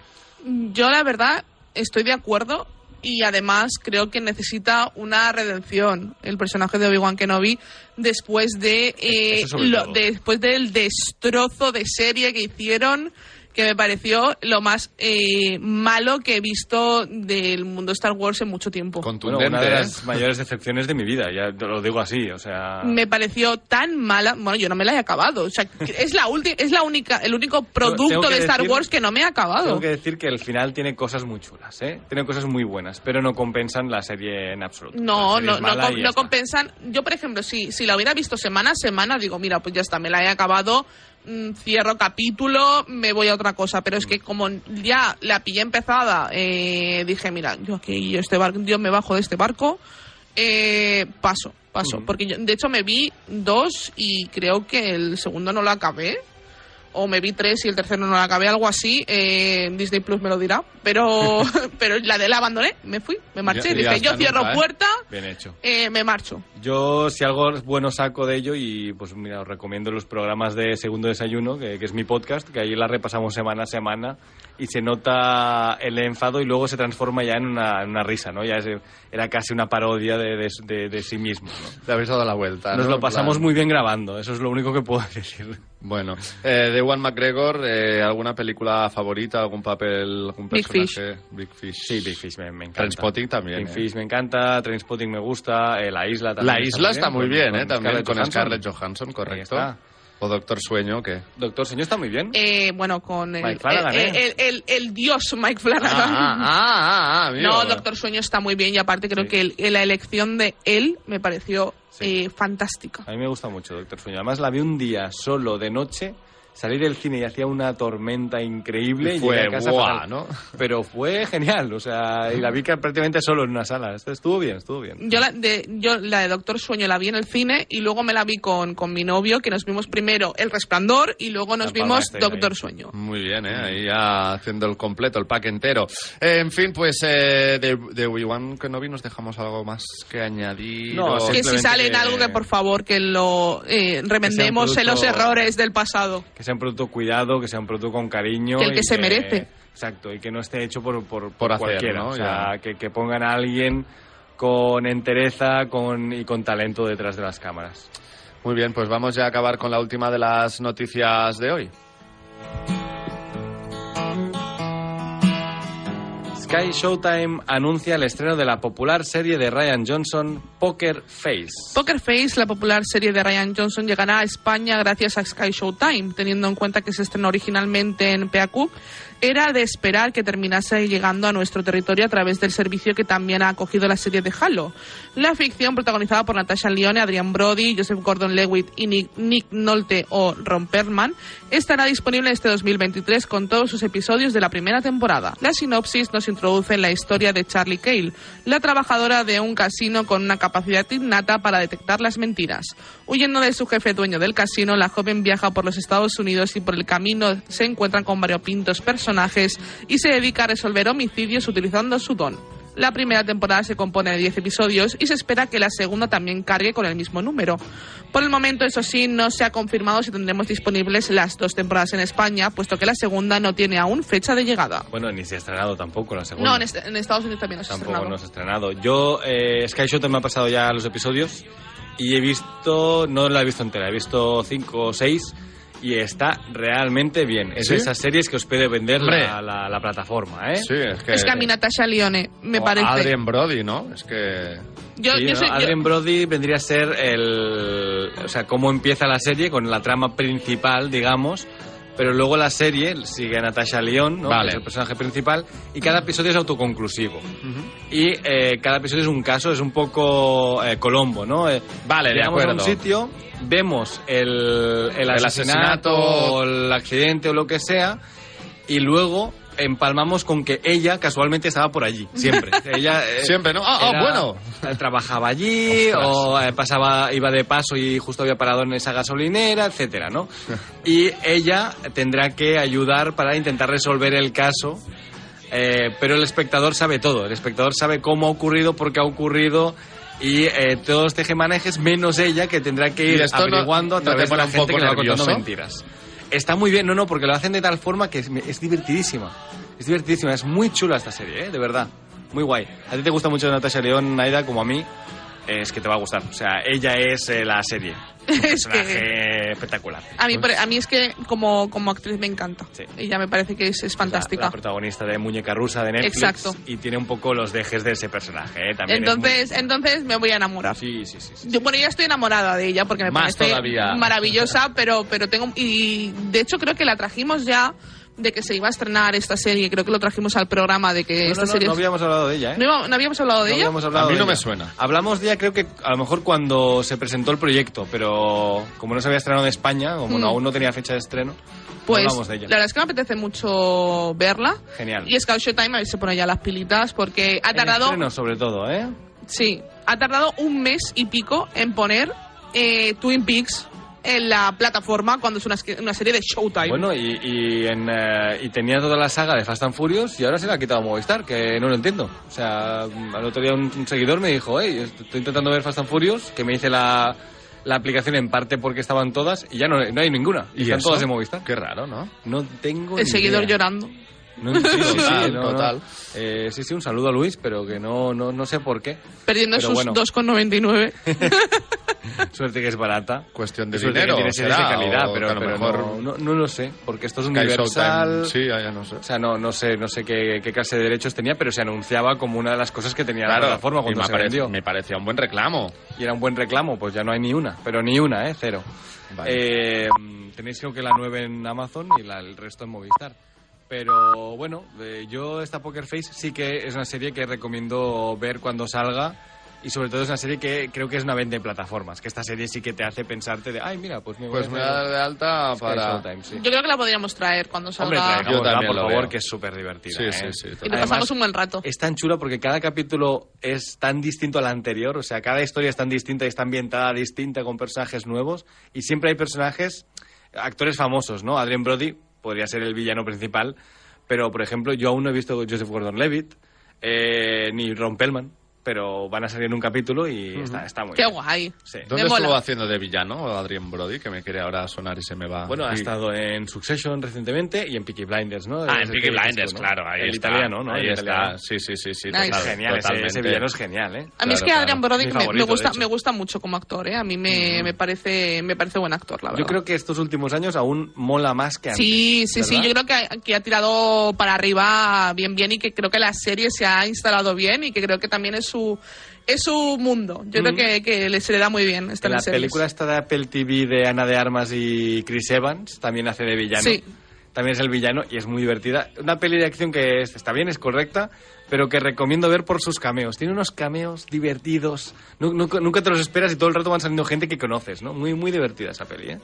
Yo la verdad estoy de acuerdo y además creo que necesita una redención el personaje de Obi-Wan Kenobi después de eh, lo- todo. después del destrozo de serie que hicieron que me pareció lo más eh, malo que he visto del mundo Star Wars en mucho tiempo. bueno, Contundente, una de ¿eh? las mayores decepciones de mi vida ya te lo digo así o sea Me pareció tan mala, bueno, yo no me la he acabado, o sea, es la última es la única el único producto de Star decir- Wars que no me ha acabado. Tengo que decir que el final tiene cosas muy chulas, ¿eh? Tiene cosas muy buenas, pero no compensan la serie en absoluto. No, no, no, com- compensan. Yo, por ejemplo, si, si la hubiera visto semana a semana, digo, mira, pues ya está, me la he acabado, cierro capítulo, me voy a otra cosa. Pero es Mm. que como ya la pillé empezada, eh, dije, mira, yo aquí, yo, este barco, yo me bajo de este barco, eh, paso, paso. Mm. Porque yo, de hecho, me vi dos y creo que el segundo no lo acabé. O me vi tres y el tercero no lo acabé, algo así. eh, Disney Plus me lo dirá. Pero, pero la de la abandoné, me fui, me marché. Y- y Dije, yo cierro nunca, ¿eh? puerta, Bien hecho. eh, me marcho. Yo, si algo bueno saco de ello, y pues mira, os recomiendo los programas de Segundo Desayuno, que, que es mi podcast, que ahí la repasamos semana a semana, y se nota el enfado y luego se transforma ya en una, en una risa, ¿no? Ya es- era casi una parodia de, de- de- de sí mismo, ¿no? Te habéis dado la vuelta. Nos ¿no? lo pasamos plan- muy bien grabando, eso es lo único que puedo decir. Bueno, eh, de Juan McGregor, eh, ¿alguna película favorita, algún papel, algún Big personaje? Big Fish. Sí, Big Fish me, me encanta. Trainspotting también, Big ¿eh? Fish me encanta, Trainspotting me gusta, eh, La Isla también. La isla está muy bien, ¿eh? con También Scarlett con Johansson. Scarlett Johansson, correcto. O Doctor Sueño, ¿qué? Doctor Señor está muy bien. Eh, bueno, con el, Mike Flanagan, el, el- el- el dios Mike Flanagan. ah, ah, ah. No, Doctor Sueño está muy bien y aparte creo Sí. que el- la elección de él me pareció Sí. eh, fantástica. A mí me gusta mucho Doctor Sueño. Además la vi un día solo de noche, salí del cine y hacía una tormenta increíble. Y fue llegué a casa guau, fatal. ¿no? Pero fue genial, o sea, y la vi que prácticamente solo en una sala. Esto Estuvo bien, estuvo bien. Yo la, de, yo la de Doctor Sueño la vi en el cine y luego me la vi con, con mi novio, que nos vimos primero El Resplandor y luego nos La vimos ahí. Doctor Sueño. Muy bien, ¿eh? Ahí ya haciendo el completo, el pack entero. Eh, en fin, pues eh, de, de Obi-Wan Kenobi nos dejamos algo más que añadir. No, o-. Que si sale en algo que por favor que lo eh, remendemos en los errores del pasado. Que sea un producto cuidado, que sea un producto con cariño. Que el y que se merece. Exacto, y que no esté hecho por, por, Por hacer, cualquiera. ¿no? O sea, que, que pongan a alguien con entereza con, y con talento detrás de las cámaras. Muy bien, pues vamos ya a acabar con la última de las noticias de hoy. Sky Showtime anuncia el estreno de la popular serie de Ryan Johnson, Poker Face. Poker Face, la popular serie de Ryan Johnson, llegará a España gracias a Sky Showtime, teniendo en cuenta que se estrenó originalmente en PAQ. Era de esperar que terminase llegando a nuestro territorio a través del servicio que también ha acogido la serie de Halo. La ficción, protagonizada por Natasha Lyonne, Adrian Brody, Joseph Gordon-Levitt y Nick, Nick Nolte o Ron Perlman, estará disponible este 2023 con todos sus episodios de la primera temporada. La sinopsis nos introduce en la historia de Charlie Cale, la trabajadora de un casino con una capacidad innata para detectar las mentiras. Huyendo de su jefe dueño del casino, la joven viaja por los Estados Unidos y por el camino se encuentran con variopintos personajes y se dedica a resolver homicidios utilizando su don. La primera temporada se compone de 10 episodios y se espera que la segunda también cargue con el mismo número. Por el momento, eso sí, no se ha confirmado si tendremos disponibles las dos temporadas en España, puesto que la segunda no tiene aún fecha de llegada. Bueno, ni se ha estrenado tampoco la segunda. No, en, en Estados Unidos también no se ha Tampoco estrenado. no se ha estrenado. Yo, eh, Sky Showtime me ha pasado ya los episodios y he visto, no la he visto entera, he visto cinco o seis y está realmente bien. Es ¿Sí? de esas series que os puede vender la, la- la plataforma, ¿eh? Sí, es que... Es que a mí Natasha Lyonne me o parece... Adrien Brody, ¿no? Es que... Yo, Sí, yo ¿no? soy- yo- Adrien Brody vendría a ser el. O sea, cómo empieza la serie con la trama principal, digamos. Pero luego la serie sigue a Natasha León, ¿no? Vale. que es el personaje principal, y cada episodio es autoconclusivo. Y eh, cada episodio es un caso, es un poco eh, Colombo, ¿no? Eh, Vale, de llegamos a un acuerdo. sitio, vemos el, el, asesinato, asesinato. o el accidente o lo que sea, y luego empalmamos con que ella casualmente estaba por allí, siempre. ella, eh, Siempre, ¿no? Ah, ah, bueno. eh, Trabajaba allí Ostras. o eh, pasaba, iba de paso y justo había parado en esa gasolinera, etcétera, ¿no? Y ella tendrá que ayudar para intentar resolver el caso, eh, pero el espectador sabe todo. El espectador sabe cómo ha ocurrido, por qué ha ocurrido y eh, todos tejemanejes menos ella que tendrá que ¿Y ir no- averiguando a no través de la gente que le va contando mentiras. Está muy bien, no, no, porque lo hacen de tal forma que es, divertidísima. Es divertidísima, es muy chula esta serie, ¿eh? de verdad. Muy guay. A ti te gusta mucho Natasha León, Naida, como a mí. Es que te va a gustar. O sea, ella es eh, la serie. Un Es personaje espectacular. A mí, a mí es que como, como actriz me encanta. Sí. Ella me parece que es, es La, fantástica. protagonista de Muñeca Rusa de Netflix. Exacto. Y tiene un poco los dejes de ese personaje, ¿eh? También es Entonces, muy- entonces me voy a enamorar. Sí, sí, sí. sí. Yo, bueno, ya estoy enamorada de ella porque me Más parece todavía. maravillosa, pero, pero tengo. Y de hecho, creo que la trajimos ya de que se iba a estrenar esta serie. Creo que lo trajimos al programa de que No, esta no, no, serie. no habíamos hablado de ella, ¿eh? ¿No iba- no habíamos hablado de No ella? habíamos hablado A mí no me ella. suena. Hablamos de ella creo que a lo mejor cuando se presentó el proyecto, pero como no se había estrenado en España, como Mm. no- aún no tenía fecha de estreno, Pues no hablamos de ella. la verdad es que me apetece mucho verla. Genial. Y Scout Showtime a ver se pone ya las pilitas porque ha tardado. estreno, sobre todo, ¿eh? Sí, ha tardado un mes y pico en poner eh, Twin Peaks en la plataforma cuando es una, una serie de Showtime. Bueno, y, y, en, eh, y tenía toda la saga de Fast and Furious y ahora se la ha quitado Movistar, que no lo entiendo. O sea, al otro día un, un seguidor me dijo, hey, estoy intentando ver Fast and Furious, que me dice la, la aplicación en parte porque estaban todas y ya no, no hay ninguna. Y, ¿Y están eso? todas en Movistar. Qué raro, ¿no? No tengo el ni seguidor idea. llorando. No, sí, sí, sí, Total, no, no. total. Eh, sí, sí, un saludo a Luis, pero que no, no, no sé por qué. Perdiendo Pero sus bueno. 2,99. Suerte que es barata. Cuestión de Suerte dinero, que tiene series de será, calidad, o pero, que a lo pero mejor no, no, no lo sé, porque esto es Sky universal. Showtime, Sí, ya, no sé. O sea, no, no sé, no sé qué, qué clase de derechos tenía, pero se anunciaba como una de las cosas que tenía la Claro, plataforma y cuando me, se vendió. me parecía un buen reclamo. Y era un buen reclamo, pues ya no hay ni una, pero ni una, ¿eh? Cero. Vale. Eh, tenéis creo que la 9 en Amazon y la- el resto en Movistar. Pero bueno, eh, yo esta Poker Face sí que es una serie que recomiendo ver cuando salga y sobre todo es una serie que creo que es una venta de plataformas, que esta serie sí que te hace pensarte de, ay, mira, pues me voy Pues a me voy a dar de alta para... Showtime, sí. Yo creo que la podríamos traer cuando Hombre, salga. traigámosla, Yo también por lo favor, veo. que es súper divertida. Sí, ¿eh? sí, sí, y Además, pasamos un buen rato. Es tan chula porque cada capítulo es tan distinto al anterior, o sea, cada historia es tan distinta y está ambientada distinta con personajes nuevos y siempre hay personajes, actores famosos, ¿no? Adrien Brody podría ser el villano principal, pero por ejemplo yo aún no he visto Joseph Gordon-Levitt eh, ni Ron Pellman, pero van a salir en un capítulo y está, está muy Qué bien. guay. Sí. ¿Dónde Me mola. estuvo haciendo de villano Adrien Brody? Que me quiere ahora sonar y se me va. Bueno, ha estado en Succession recientemente y en Peaky Blinders, ¿no? Ah, Es en Peaky Blinders, claro, ahí el está. italiano, ¿no? Ahí El está, italiano. sí, sí, sí, sí, Nice. total- Genial, ese, ese villano es genial, ¿eh? A mí es que claro. Adrian Brody me, gusta, me gusta mucho como actor, ¿eh? A mí me, me parece me parece buen actor, la verdad. Yo creo que estos últimos años aún mola más que antes. Sí, sí, sí, yo creo que ha, que ha tirado para arriba bien, bien y que creo que la serie se ha instalado bien y que creo que también es su es su mundo. Yo creo que, que le- se le da muy bien esta la película esta de Apple TV de Ana de Armas y Chris Evans también hace de villano. Sí. También es el villano y es muy divertida. Una peli de acción que es- está bien, es correcta, pero que recomiendo ver por sus cameos. Tiene unos cameos divertidos. Nu- Nunca, nunca te los esperas y todo el rato van saliendo gente que conoces, ¿no? Muy, muy divertida esa peli, ¿eh?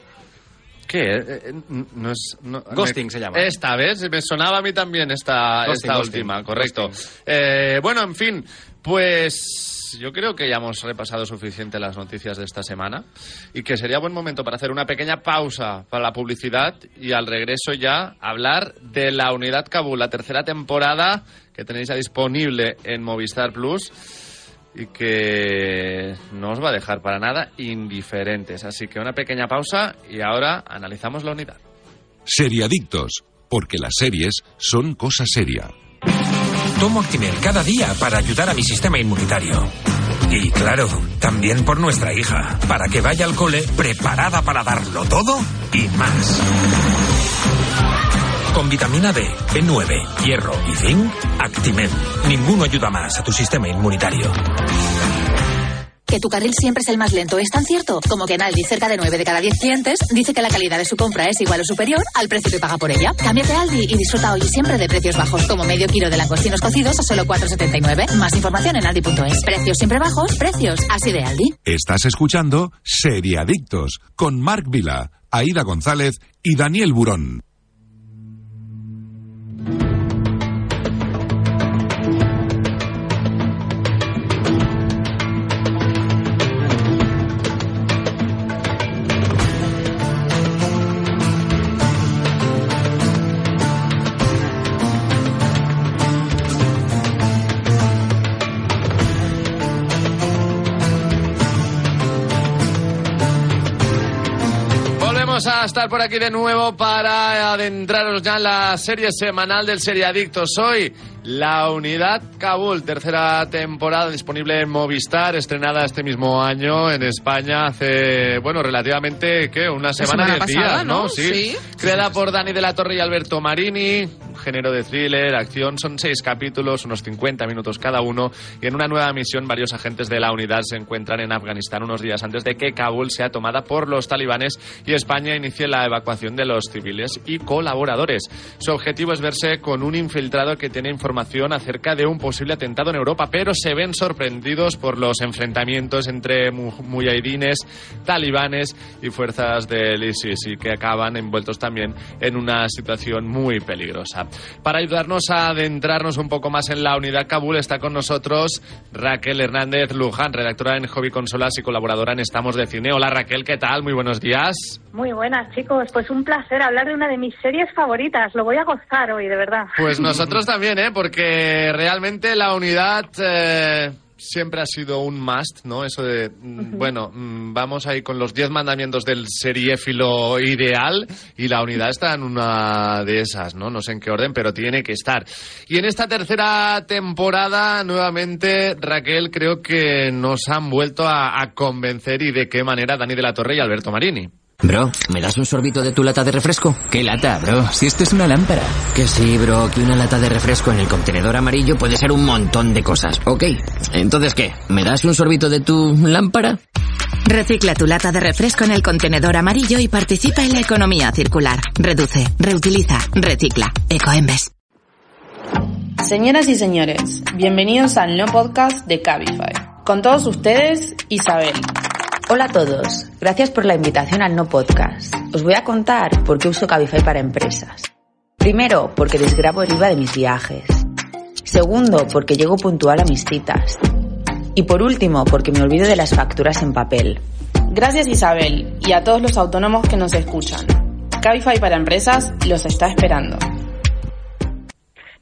¿Qué? Eh, eh, No es, no- Ghosting me- se llama. Esta vez me sonaba a mí también esta, Ghosting, esta ghosting, última, correcto. Eh, bueno, en fin, pues yo creo que ya hemos repasado suficiente las noticias de esta semana y que sería buen momento para hacer una pequeña pausa para la publicidad y al regreso ya hablar de la Unidad Kabul, la tercera temporada que tenéis ya disponible en Movistar Plus y que no os va a dejar para nada indiferentes. Así que una pequeña pausa y ahora analizamos la unidad. Seriadictos, porque las series son cosa seria. Tomo Actimel cada día para ayudar a mi sistema inmunitario. Y claro, también por nuestra hija, para que vaya al cole preparada para darlo todo y más. Con vitamina D, B9, hierro y zinc, Actimel. Ninguno ayuda más a tu sistema inmunitario. Que tu carril siempre es el más lento es tan cierto como que en Aldi cerca de 9 de cada 10 clientes dice que la calidad de su compra es igual o superior al precio que paga por ella. Cámbiate Aldi y disfruta hoy y siempre de precios bajos como medio kilo de langostinos cocidos a solo 4,79. Más información en aldi.es. Precios siempre bajos, precios así de Aldi. Estás escuchando Seriadictos con Marc Vila, Aida González y Daniel Burón. Volvemos a estar por aquí de nuevo para adentraros ya en la serie semanal del Seriadictos. Hoy, la unidad Kabul, tercera temporada disponible en Movistar, estrenada este mismo año en España hace, bueno, relativamente, ¿qué? Una semana, semana diez pasada, días, ¿no? ¿no? Sí. Creada por Dani de la Torre y Alberto Marini, género de thriller, acción, son seis capítulos, unos 50 minutos cada uno, y en una nueva misión varios agentes de la unidad se encuentran en Afganistán unos días antes de que Kabul sea tomada por los talibanes y España inicie la evacuación de los civiles y colaboradores. Su objetivo es verse con un infiltrado que tiene información acerca de un posible atentado en Europa, pero se ven sorprendidos por los enfrentamientos entre mu- mujahidines, talibanes y fuerzas del ISIS y que acaban envueltos también en una situación muy peligrosa. Para ayudarnos a adentrarnos un poco más en la unidad Kabul está con nosotros Raquel Hernández Luján, redactora en Hobby Consolas y colaboradora en Estamos de Cine. Hola Raquel, ¿qué tal? Muy buenos días. Muy buenas chicos, pues un placer hablar de una de mis series favoritas. Lo voy a gozar hoy, de verdad. Pues nosotros también, ¿eh? Porque realmente la unidad... Eh, siempre ha sido un must, ¿no? Eso de, mm, bueno, mm, vamos ahí con los diez mandamientos del seriéfilo ideal y la unidad está en una de esas, ¿no? No sé en qué orden, pero tiene que estar. Y en esta tercera temporada, nuevamente, Raquel, creo que nos han vuelto a, a convencer y de qué manera Dani de la Torre y Alberto Marini. Bro, ¿me das un sorbito de tu lata de refresco? ¿Qué lata, bro? Si esto es una lámpara. Que sí, bro, que una lata de refresco en el contenedor amarillo puede ser un montón de cosas. Ok, entonces ¿qué? ¿Me das un sorbito de tu lámpara? Recicla tu lata de refresco en el contenedor amarillo y participa en la economía circular. Reduce, reutiliza, recicla. Ecoembes. Señoras y señores, bienvenidos al no podcast de Cabify. Con todos ustedes, Isabel. Hola a todos, gracias por la invitación al No Podcast. Os voy a contar por qué uso Cabify para empresas. Primero, porque desgrabo el IVA de mis viajes. Segundo, porque llego puntual a mis citas. Y por último, porque me olvido de las facturas en papel. Gracias Isabel y a todos los autónomos que nos escuchan. Cabify para empresas los está esperando.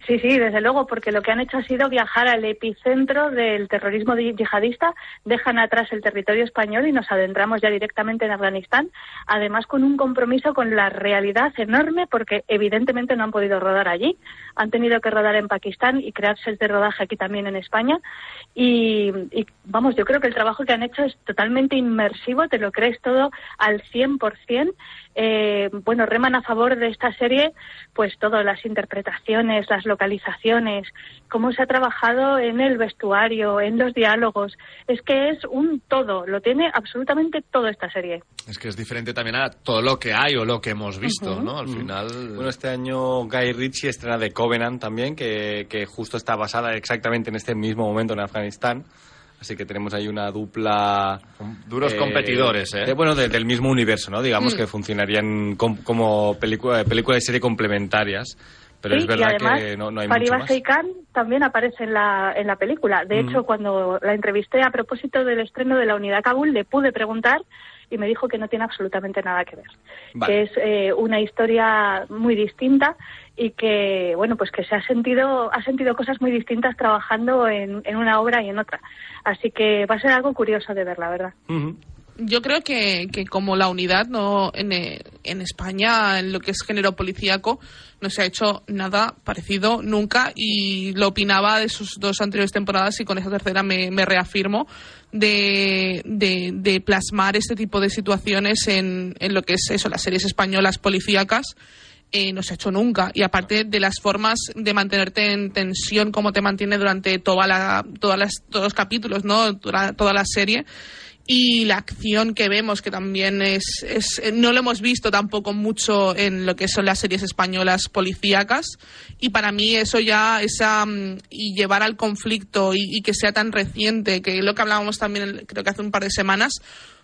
Sí, sí, desde luego, porque lo que han hecho ha sido viajar al epicentro del terrorismo yihadista, dejan atrás el territorio español y nos adentramos ya directamente en Afganistán, además con un compromiso con la realidad enorme, porque evidentemente no han podido rodar allí, han tenido que rodar en Pakistán y crear sets de rodaje aquí también en España. Y, y, vamos, yo creo que el trabajo que han hecho es totalmente inmersivo, te lo crees todo al 100%. Eh, bueno, reman a favor de esta serie, pues todas las interpretaciones, las localizaciones, cómo se ha trabajado en el vestuario, en los diálogos. Es que es un todo, lo tiene absolutamente todo esta serie. Es que es diferente también a todo lo que hay o lo que hemos visto, uh -huh. ¿no? Al final. Bueno, este año Guy Ritchie estrena The Covenant también, que, que justo está basada exactamente en este mismo momento en Afganistán. Así que tenemos ahí una dupla... Duros eh, competidores, ¿eh? De, bueno, de, del mismo universo, ¿no? Digamos mm. que funcionarían com, como película, película y serie complementarias. Pero sí, es verdad y además, que no, no hay Fariba mucho más. Khan también aparece en la, en la película. De Mm. hecho, cuando la entrevisté a propósito del estreno de la Unidad Kabul, le pude preguntar y me dijo que no tiene absolutamente nada que ver. Vale. Que es eh, una historia muy distinta y que, bueno, pues que se ha sentido, ha sentido cosas muy distintas trabajando en, en una obra y en otra. Así que va a ser algo curioso de ver, la verdad. Ujú. Yo creo que, que como la unidad no en, eh, en España, en lo que es género policíaco, no se ha hecho nada parecido nunca y lo opinaba de sus dos anteriores temporadas y con esa tercera me, me reafirmo de, de, de plasmar este tipo de situaciones en, en lo que es eso, las series españolas policíacas. Eh, no se ha hecho nunca. Y aparte de las formas de mantenerte en tensión como te mantiene durante toda la, todas las, todos los capítulos, ¿no? Dura- toda la serie. Y la acción que vemos, que también es, es. No lo hemos visto tampoco mucho en lo que son las series españolas policíacas. Y para mí eso ya, esa. mm, Y llevar al conflicto y, que sea tan reciente, que lo que hablábamos también, creo que hace un par de semanas,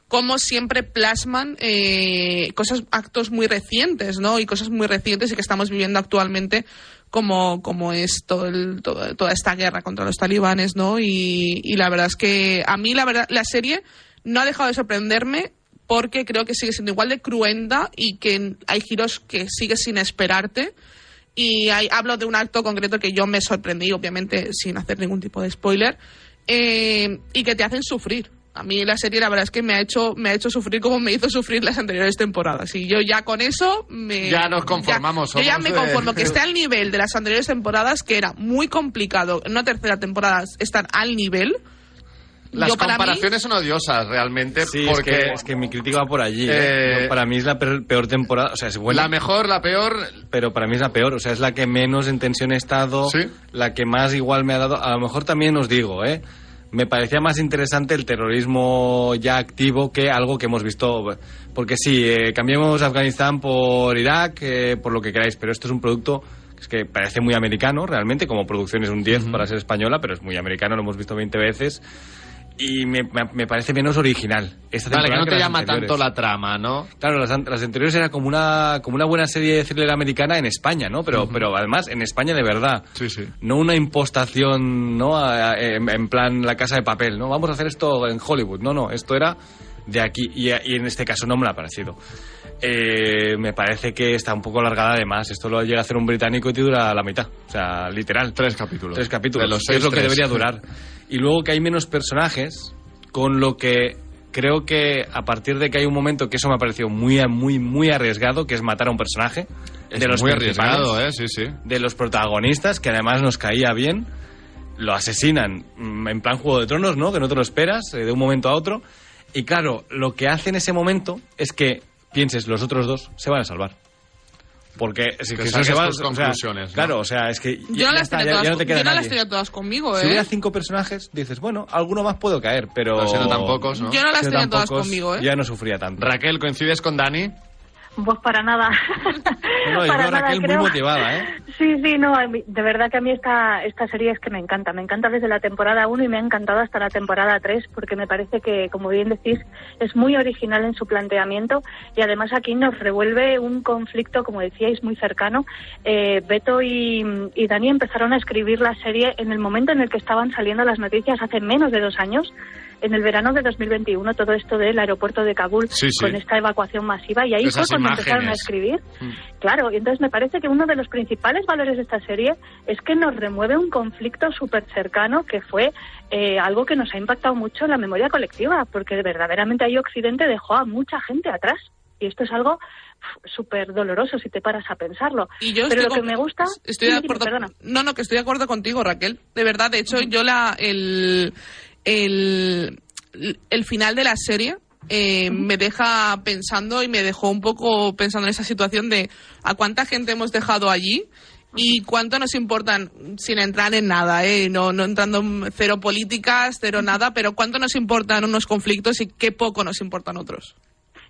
como siempre plasman eh, cosas, actos muy recientes, ¿no? Y cosas muy recientes y que estamos viviendo actualmente, como, como es todo el- todo- toda esta guerra contra los talibanes, ¿no? Y, y la verdad es que a mí, la verdad, la serie no ha dejado de sorprenderme porque creo que sigue siendo igual de cruenta y que hay giros que sigues sin esperarte. Y hay- hablo de un acto concreto que yo me sorprendí, obviamente, sin hacer ningún tipo de spoiler, eh, y que te hacen sufrir. A mí la serie la verdad es que me ha hecho me ha hecho sufrir como me hizo sufrir las anteriores temporadas y yo ya con eso me Ya nos conformamos, ya- yo ya me de- conformo que esté al nivel de las anteriores temporadas que era muy complicado en una tercera temporada estar al nivel Las Yo, para mí- comparaciones son odiosas realmente Sí, porque es, que, es que mi crítica va por allí. ¿eh? Eh, Yo, para mí es la peor, peor temporada. O sea, es buena. la mejor, la peor, pero para mí es la peor. O sea, es la que menos en tensión he estado. Sí. La que más igual me ha dado. A lo mejor también os digo, ¿eh? Me parecía más interesante el terrorismo ya activo que algo que hemos visto. Porque sí, eh, cambiemos Afganistán por Irak, eh, por lo que queráis, pero esto es un producto que es que parece muy americano realmente. Como producción es un 10 para ser española, pero es muy americano, lo hemos visto 20 veces. Y me, me- parece menos original. Esta Vale, que no te llama anteriores. tanto la trama, ¿no? Claro, las, las anteriores era como una, como una buena serie de thriller americana en España, ¿no? Pero, pero además en España de verdad. Sí, sí. No una impostación, ¿no? A- a- en, en plan la casa de papel, ¿no? Vamos a hacer esto en Hollywood. No, no, esto era de aquí. Y, y en este caso no me lo ha parecido. Eh, me parece que está un poco alargada además. Esto lo llega a hacer un británico y te dura la mitad. O sea, literal. Tres capítulos. Tres capítulos. De los que es seis, lo que tres. debería durar. Y luego que hay menos personajes, con lo que creo que a partir de que hay un momento que eso me ha parecido muy, muy, muy arriesgado, que es matar a un personaje. Es de los muy arriesgado, ¿eh? Sí, sí. De los protagonistas, que además nos caía bien. Lo asesinan mm, en plan Juego de Tronos, ¿no? Que no te lo esperas, eh, de un momento a otro. Y claro, lo que hace en ese momento es que pienses, los otros dos se van a salvar. Porque si Que se van, tus o sea, conclusiones, ¿no? Claro, o sea, es que ya, Yo no ya las está, tenía ya- todas, ya no te queda yo no las tenía todas conmigo, Si ¿eh? hubiera cinco personajes, dices, bueno, alguno más puedo caer, pero... Pero siendo tan pocos, ¿no? Yo no las tenía todas conmigo, ¿eh? Ya no sufría tanto. Raquel, ¿coincides con Dani? Pues para nada. No, Para nada, Raquel muy motivada, ¿eh? Sí, sí, no, de verdad que a mí esta, esta serie es que me encanta. Me encanta desde la temporada 1 y me ha encantado hasta la temporada 3 porque me parece que, como bien decís, es muy original en su planteamiento y además aquí nos revuelve un conflicto, como decíais, muy cercano. Eh, Beto y, y Dani empezaron a escribir la serie en el momento en el que estaban saliendo las noticias hace menos de dos años. En el verano de 2021, todo esto del aeropuerto de Kabul Sí, sí. con esta evacuación masiva, y ahí Esas fue cuando empezaron a escribir. Mm. Claro, y entonces me parece que uno de los principales valores de esta serie es que nos remueve un conflicto súper cercano que fue eh, algo que nos ha impactado mucho en la memoria colectiva, porque verdaderamente ahí Occidente dejó a mucha gente atrás. Y esto es algo súper doloroso si te paras a pensarlo. Y yo Pero estoy lo que me gusta... Estoy de acuerdo. No, no, que estoy de acuerdo contigo, Raquel. De verdad, de hecho, yo la el el, el final de la serie eh, me deja pensando y me dejó un poco pensando en esa situación de a cuánta gente hemos dejado allí y cuánto nos importan, sin entrar en nada, ¿eh? no, no entrando en cero políticas, cero nada, pero cuánto nos importan unos conflictos y qué poco nos importan otros.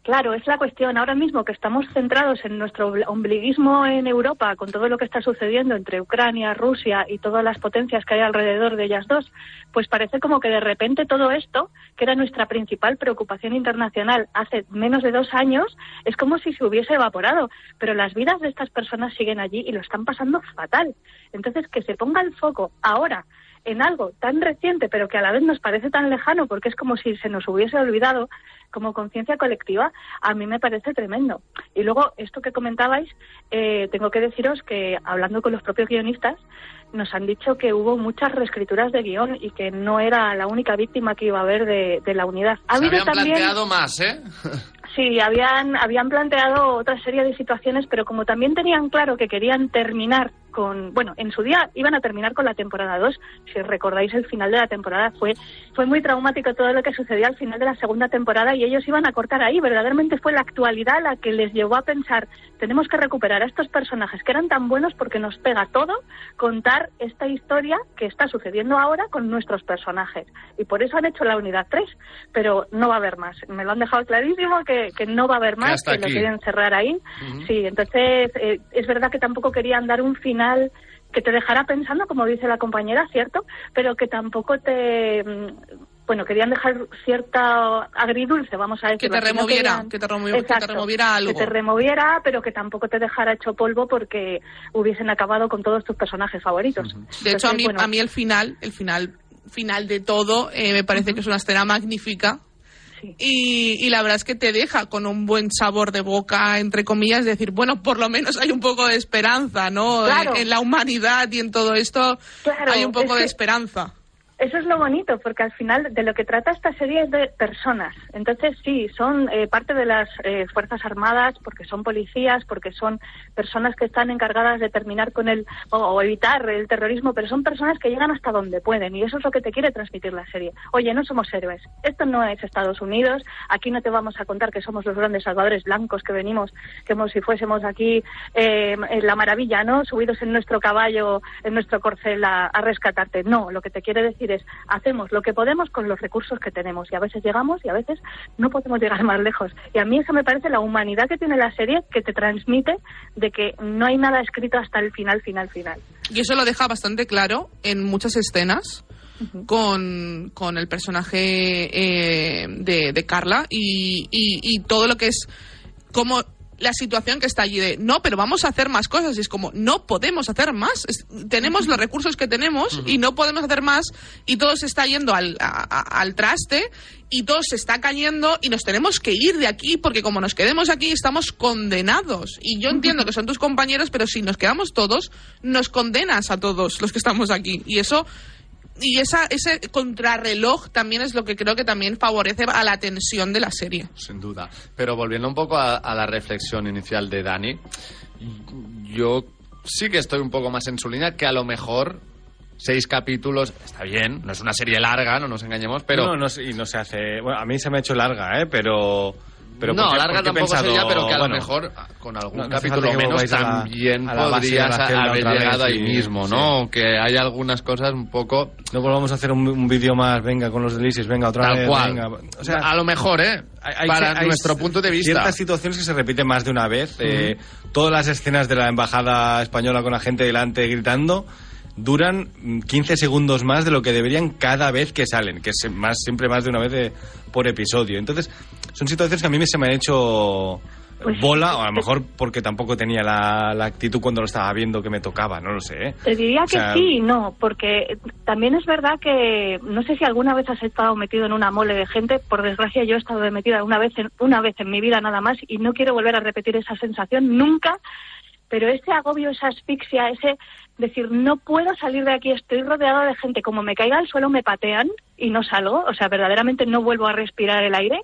Claro, es la cuestión. Ahora mismo que estamos centrados en nuestro ombliguismo en Europa, con todo lo que está sucediendo entre Ucrania, Rusia y todas las potencias que hay alrededor de ellas dos, pues parece como que de repente todo esto, que era nuestra principal preocupación internacional hace menos de dos años, es como si se hubiese evaporado. Pero las vidas de estas personas siguen allí y lo están pasando fatal. Entonces, que se ponga el foco ahora en algo tan reciente, pero que a la vez nos parece tan lejano, porque es como si se nos hubiese olvidado, como conciencia colectiva, a mí me parece tremendo. Y luego, esto que comentabais, eh, tengo que deciros que hablando con los propios guionistas, nos han dicho que hubo muchas reescrituras de guion y que no era la única víctima que iba a haber de, de la unidad. Ha Se habido habían también... planteado más, ¿eh? Sí, habían, habían planteado otra serie de situaciones, pero como también tenían claro que querían terminar con, bueno, en su día iban a terminar con la temporada 2, si recordáis el final de la temporada fue, fue muy traumático todo lo que sucedió al final de la segunda temporada y ellos iban a cortar ahí, verdaderamente fue la actualidad la que les llevó a pensar, tenemos que recuperar a estos personajes que eran tan buenos porque nos pega todo contar esta historia que está sucediendo ahora con nuestros personajes. Y por eso han hecho la unidad 3, pero no va a haber más. Me lo han dejado clarísimo que, que no va a haber más, que lo quieren cerrar ahí. Sí, entonces eh, es verdad que tampoco querían dar un final que te dejara pensando, como dice la compañera, cierto, pero que tampoco te... mm, Bueno, querían dejar cierta agridulce, vamos a decir. Que te removiera, que te remo- que te removiera algo. Que te removiera, pero que tampoco te dejara hecho polvo porque hubiesen acabado con todos tus personajes favoritos. De hecho, a mí, bueno, a mí el final, el final final de todo, eh, me parece que es una escena magnífica. Y, y la verdad es que te deja con un buen sabor de boca, entre comillas, decir, bueno, por lo menos hay un poco de esperanza, ¿no? Claro. En, en la humanidad y en todo esto Claro, hay un poco es de que- esperanza. Eso es lo bonito, porque al final de lo que trata esta serie es de personas. Entonces, sí, son eh, parte de las eh, Fuerzas Armadas, porque son policías, porque son personas que están encargadas de terminar con el, o, evitar el terrorismo, pero son personas que llegan hasta donde pueden. Y eso es lo que te quiere transmitir la serie. Oye, no somos héroes. Esto no es Estados Unidos. Aquí no te vamos a contar que somos los grandes salvadores blancos que venimos, como si fuésemos aquí eh, en la maravilla, ¿no? Subidos en nuestro caballo, en nuestro corcel a rescatarte. No, lo que te quiere decir es, hacemos lo que podemos con los recursos que tenemos. Y a veces llegamos y a veces no podemos llegar más lejos. Y a mí eso me parece la humanidad que tiene la serie, que te transmite de que no hay nada escrito hasta el final, final, final. Y eso lo deja bastante claro en muchas escenas. con, con el personaje eh, de, de Carla y, y, y todo lo que es como la situación que está allí de no, pero vamos a hacer más cosas. Y es como, no podemos hacer más. Tenemos los recursos que tenemos y no podemos hacer más. Y todo se está yendo al, a- al traste y todo se está cayendo y nos tenemos que ir de aquí porque como nos quedemos aquí estamos condenados. Y yo entiendo que son tus compañeros, pero si nos quedamos todos, nos condenas a todos los que estamos aquí. Y eso y esa, ese contrarreloj también es lo que creo que también favorece a la tensión de la serie. Sin duda. Pero volviendo un poco a, a la reflexión inicial de Dani, yo sí que estoy un poco más en su línea que a lo mejor seis capítulos está bien, no es una serie larga, no nos engañemos, pero No, no, sé- y no se hace... Bueno, a mí se me ha hecho larga, ¿eh? Pero... pero no, porque- larga porque tampoco pensado, sería, pero que a lo mejor ah, con algún no- capítulo menos volváis a la- también a la podrías haber vez llegado ahí mismo, sí. ¿no? Que hay algunas cosas un poco... No volvamos a hacer un, un vídeo más, venga, con los delicios, venga, otra Tal vez, cual. venga. O sea, a lo mejor, ¿eh? hay- Para hay nuestro punto de vista. Ciertas situaciones que se repiten más de una vez. eh, todas las escenas de la embajada española con la gente delante gritando duran mm, 15 segundos más de lo que deberían cada vez que salen, que es más siempre más de una vez de- por episodio. Entonces, son situaciones que a mí me se me han hecho Pues- bola, o a lo mejor porque tampoco tenía la, la actitud cuando lo estaba viendo que me tocaba, no lo sé. ¿eh? Te diría O que sí y no, porque también es verdad que no sé si alguna vez has estado metido en una mole de gente. Por desgracia, yo he estado metida una vez en, una vez en mi vida nada más y no quiero volver a repetir esa sensación nunca. Pero ese agobio, esa asfixia, ese decir no puedo salir de aquí, estoy rodeado de gente, como me caiga al suelo me patean y no salgo, o sea, verdaderamente no vuelvo a respirar el aire.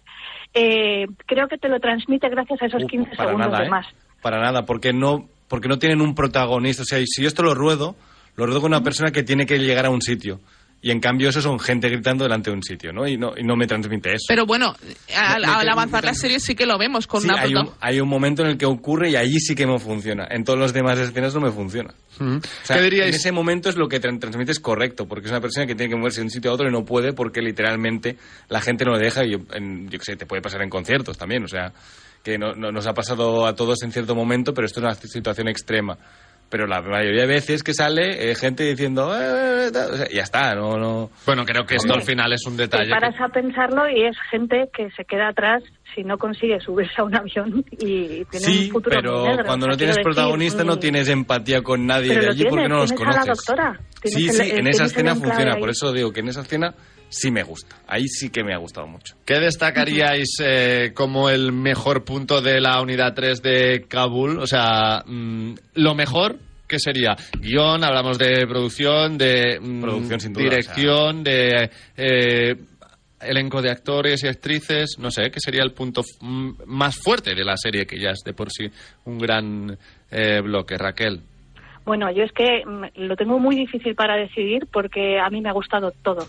Eh, creo que te lo transmite gracias a esos 15 para segundos nada, de ¿eh? más. Para nada, porque no, porque no tienen un protagonista. O sea, si yo esto lo ruedo, lo ruedo con una persona que tiene que llegar a un sitio. Y en cambio eso son gente gritando delante de un sitio, ¿no? Y no, y no me transmite eso. Pero bueno, al, Me- me- al me- avanzar me- la serie sí que lo vemos con Sí, una hay, un, hay un momento en el que ocurre y allí sí que me funciona. En todos los demás escenas no me funciona. O sea, ¿Qué diríais? En ese momento es lo que tran- transmite es correcto, porque es una persona que tiene que moverse de un sitio a otro y no puede porque literalmente la gente no lo deja. Y yo, en- yo qué sé, te puede pasar en conciertos también, o sea, que no, no- nos ha pasado a todos en cierto momento, pero esto es una situación extrema. Pero la mayoría de veces que sale, eh, gente diciendo, "Eh, eh, tal", o sea, ya está, no, no. Bueno, creo que esto al final es un Te detalle. que- paras a pensarlo y es gente que se queda atrás si no consigue subirse a un avión y tiene Sí, un futuro muy pero negro. cuando O no tienes decir, protagonista no mm, tienes empatía con nadie de allí porque no los conoces. a la doctora. Sí, sí, el- en esa escena funciona, ahí. por eso digo que en esa escena sí me gusta. Ahí sí que me ha gustado mucho. ¿Qué destacaríais eh, como el mejor punto de la unidad 3 de Kabul? O sea, mm, lo mejor, ¿qué sería? Guión, hablamos de producción, de mm, Producción, sin duda, dirección, de eh, elenco de actores y actrices. No sé, ¿qué sería el punto mm, más fuerte de la serie, que ya es de por sí un gran eh, bloque? Raquel. Bueno, yo es que lo tengo muy difícil para decidir porque a mí me ha gustado todo.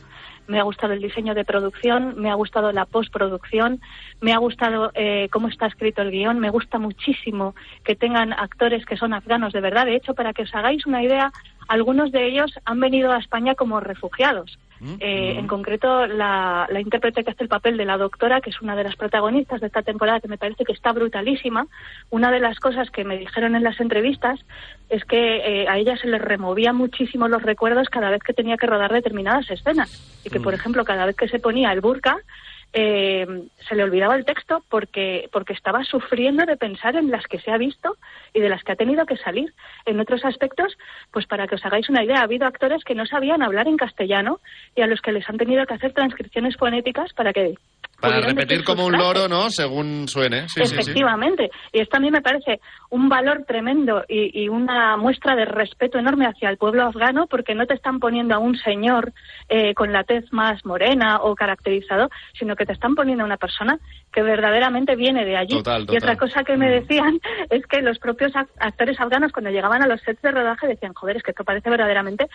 Me ha gustado el diseño de producción, me ha gustado la postproducción, me ha gustado eh, cómo está escrito el guion, me gusta muchísimo que tengan actores que son afganos de verdad. De hecho, para que os hagáis una idea, algunos de ellos han venido a España como refugiados. Eh, En concreto, la, la intérprete que hace el papel de la doctora, que es una de las protagonistas de esta temporada, que me parece que está brutalísima, una de las cosas que me dijeron en las entrevistas es que eh, a ella se le removía muchísimo los recuerdos cada vez que tenía que rodar determinadas escenas. Y que, por ejemplo, cada vez que se ponía el burka, eh, se le olvidaba el texto porque, porque estaba sufriendo de pensar en las que se ha visto y de las que ha tenido que salir. En otros aspectos, pues para que os hagáis una idea, ha habido actores que no sabían hablar en castellano y a los que les han tenido que hacer transcripciones fonéticas para que Para repetir como un loro, ¿no? Según suene. Sí, sí, sí. Efectivamente. Y esto a mí me parece un valor tremendo y, y una muestra de respeto enorme hacia el pueblo afgano porque no te están poniendo a un señor eh, con la tez más morena o caracterizado, sino que te están poniendo a una persona que verdaderamente viene de allí. Total, Y otra cosa que me decían es que los propios ac- actores afganos cuando llegaban a los sets de rodaje decían, joder, es que esto parece verdaderamente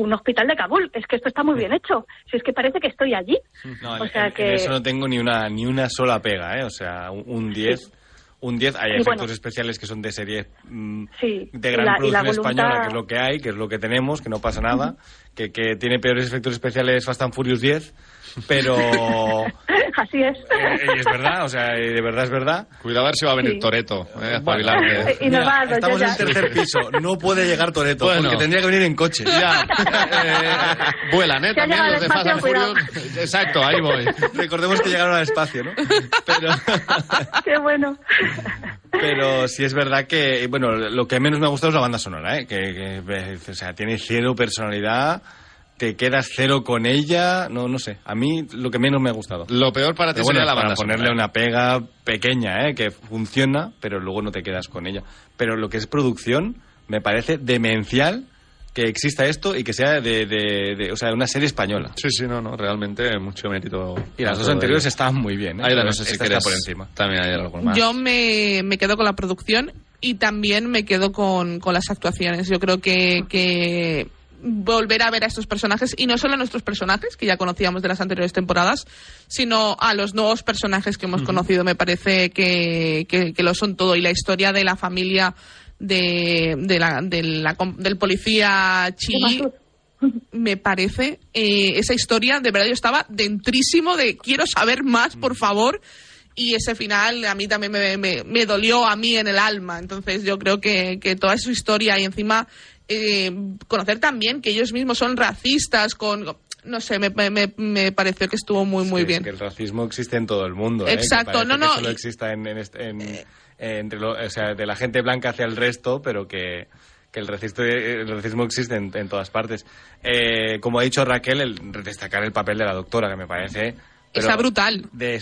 un hospital de Kabul, es que esto está muy bien hecho, si es que parece que estoy allí. No, O en- sea en, que- en eso no tengo ni una ni una sola pega, ¿eh? O sea, un- un 10. Un 10, hay Y efectos bueno. especiales que son de serie mm, Sí, de gran la- producción voluntad- española, que es lo que hay, que es lo que tenemos, que no pasa nada, que, que tiene peores efectos especiales Fast and Furious 10, pero Así es. Eh, y es verdad, o sea, de verdad es verdad. Cuidado a ver si va a venir Sí. Toreto. Eh, a espabilarte. Y a dar Estamos ya, en tercer piso, no puede llegar Toreto, Bueno. porque tendría que venir en coche. Ya, eh, vuelan, ¿eh? También los de Fast and. Exacto, ahí voy. Recordemos que llegaron al espacio, ¿no? Pero, Qué bueno. pero sí es verdad que, bueno, lo que menos me ha gustado es la banda sonora, ¿eh? Que, que, eh, o sea, tiene cero personalidad, te quedas cero con ella, no, no sé. A mí lo que menos me ha gustado. Lo peor para ti bueno, sería la para banda ponerle sonora. una pega pequeña, ¿eh? que funciona, pero luego no te quedas con ella. Pero lo que es producción, me parece demencial que exista esto y que sea de, de- de- o sea, una serie española. Sí, sí, no, no, realmente mucho mérito. Y las dos anteriores ello. estaban muy bien. ¿eh? Pero no sé si está por encima. También hay algo más. Yo me, me quedo con la producción y también me quedo con, con las actuaciones. Yo creo que, que volver a ver a estos personajes, y no solo a nuestros personajes, que ya conocíamos de las anteriores temporadas, sino a los nuevos personajes que hemos conocido, me parece que, que, que lo son todo. Y la historia de la familia de, de la, de la com- del policía Chi me parece eh, esa historia de verdad yo estaba dentrísimo de quiero saber más por favor y ese final a mí también me, me- me dolió a mí en el alma. Entonces yo creo que, que toda su historia y encima eh, conocer también que ellos mismos son racistas con no sé me, me, me- pareció que estuvo muy muy Sí, es bien que el racismo existe en todo el mundo. ¿eh? Exacto, Que parece no, que no, solo exista en, en en- eh, entre lo- o sea, de la gente blanca hacia el resto, pero que, que el, racismo, el racismo existe en, en todas partes. Eh, como ha dicho Raquel, el, destacar el papel de la doctora, que me parece... está brutal de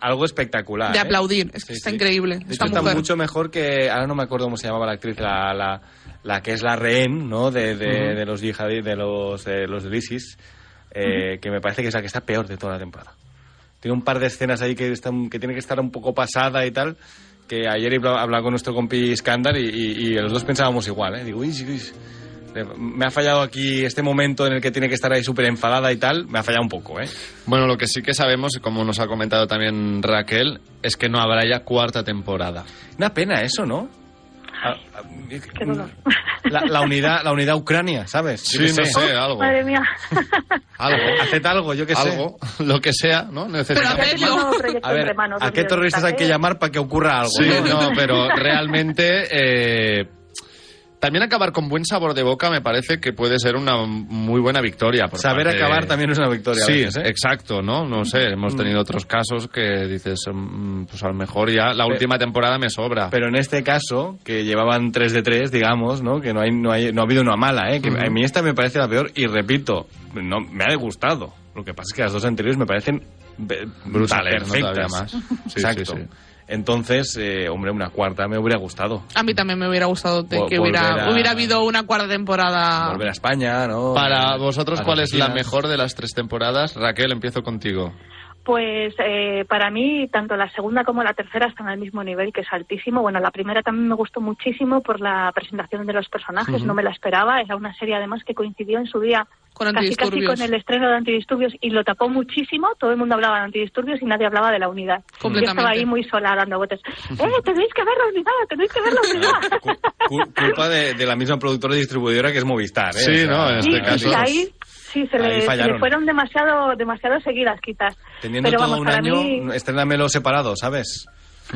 algo espectacular. de ¿eh? aplaudir es que Sí, está sí. increíble De hecho, está mujer mucho mejor que. Ahora no me acuerdo cómo se llamaba la actriz, la, la, la que es la rehén, ¿no? De, de, Ujú. de los yihadí, de los, de los del ISIS, eh, que me parece que es la que está peor de toda la temporada. Tiene un par de escenas ahí que, están, que tiene que estar un poco pasada y tal. Que ayer he hablado con nuestro compi Iskandar y, y, y los dos pensábamos igual, ¿eh? Digo, uy, uy, me ha fallado aquí este momento en el que tiene que estar ahí súper enfadada y tal. Me ha fallado un poco, ¿eh? Bueno, lo que sí que sabemos, como nos ha comentado también Raquel, es que no habrá ya cuarta temporada. Una pena eso, ¿no? Ah, ah, Qué dolor. La, la unidad, la unidad Ucrania, ¿sabes? Sí, no sé. sé, algo. Madre mía. Algo. Haced algo, yo qué sé. Algo, lo que sea, ¿no? Necesitamos A ver, entre manos, ¿a qué terroristas hay que llamar para que ocurra algo? Sí, no? no, pero realmente eh, también acabar con buen sabor de boca me parece que puede ser una muy buena victoria. por Saber parte- acabar también es una victoria. Sí, veces, ¿eh? exacto, ¿no? No sé, hemos tenido otros casos que dices, mm, pues a lo mejor ya la última temporada me sobra. Pero en este caso, que llevaban 3 de 3, digamos, ¿no? Que no, hay, no, hay, no ha habido una mala, ¿eh? Que a mí esta me parece la peor y repito, no, me ha gustado. Lo que pasa es que las dos anteriores me parecen be- Brutales, ¿no? perfectas. Todavía más. Sí, Exacto. sí, sí. Entonces, eh, hombre, una cuarta me hubiera gustado. a mí también me hubiera gustado de que hubiera, a- hubiera habido una cuarta temporada Volver a España, ¿no? Para vosotros, A ¿cuál es la mejor de las tres temporadas? Raquel, empiezo contigo. Pues eh, para mí, tanto la segunda como la tercera están al mismo nivel, que es altísimo. Bueno, la primera también me gustó muchísimo por la presentación de los personajes, no me la esperaba. Era una serie además que coincidió en su día con casi casi con el estreno de Antidisturbios y lo tapó muchísimo. Todo el mundo hablaba de Antidisturbios y nadie hablaba de la unidad. Yo estaba ahí muy sola dando botes. ¡Eh, tenéis que ver la unidad! ¡Tenéis que ver la unidad! Cu- culpa de, de la misma productora y distribuidora que es Movistar, ¿eh? Sí, ¿no? En este caso- y ahí sí se le, se le fueron demasiado, demasiado seguidas quizás. Teniendo Pero todo vamos, un año, mí- estrénamelo separado, ¿sabes?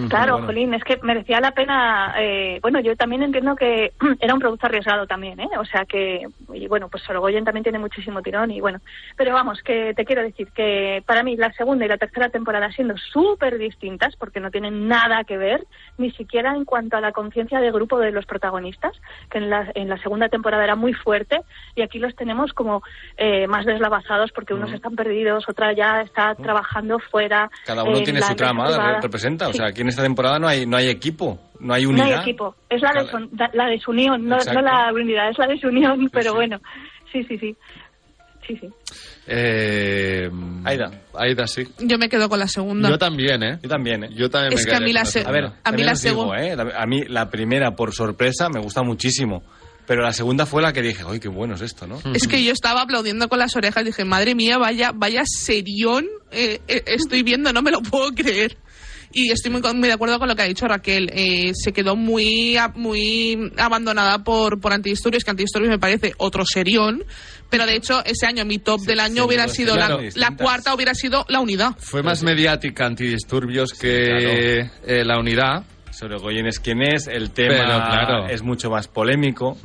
Claro, Bueno. Jolín, es que merecía la pena. eh, bueno, yo también entiendo que era un producto arriesgado también, ¿eh? O sea que, y bueno, pues Sorogoyen también tiene muchísimo tirón y bueno. Pero vamos, que te quiero decir que para mí la segunda y la tercera temporada siendo súper distintas, porque no tienen nada que ver, ni siquiera en cuanto a la conciencia de grupo de los protagonistas, que en la, en la segunda temporada era muy fuerte y aquí los tenemos como eh, más deslavazados porque unos están perdidos, otra ya está trabajando fuera. Cada uno en tiene su trama, representa. O sea, en esta temporada no hay, no hay equipo, no hay No unidad. hay equipo, es la, la desunión, no, no la unidad, es la desunión, pero bueno, sí, sí, sí. Sí, sí. Eh, Aida. Aida, sí. yo me quedo con la segunda Yo también, ¿eh? Yo también, ¿eh? Yo también Es me que a mí la se- A ver, A mí la os digo, segun- ¿eh? A mí la primera, por sorpresa, me gusta muchísimo. Pero la segunda fue la que dije, ¡ay, qué bueno es esto, ¿no? Es que yo estaba aplaudiendo con las orejas y dije, madre mía, vaya, vaya serión eh, eh, estoy viendo, no me lo puedo creer. Y estoy muy, muy de acuerdo con lo que ha dicho Raquel. Eh, se quedó muy, muy abandonada por, por Antidisturbios, que Antidisturbios me parece otro serión. Pero de hecho, ese año mi top del año hubiera sido la, cuarta, hubiera sido la unidad. Fue más mediática antidisturbios que eh, la unidad. Sobre Goyen es quien es, el tema Pero, claro. es mucho más polémico.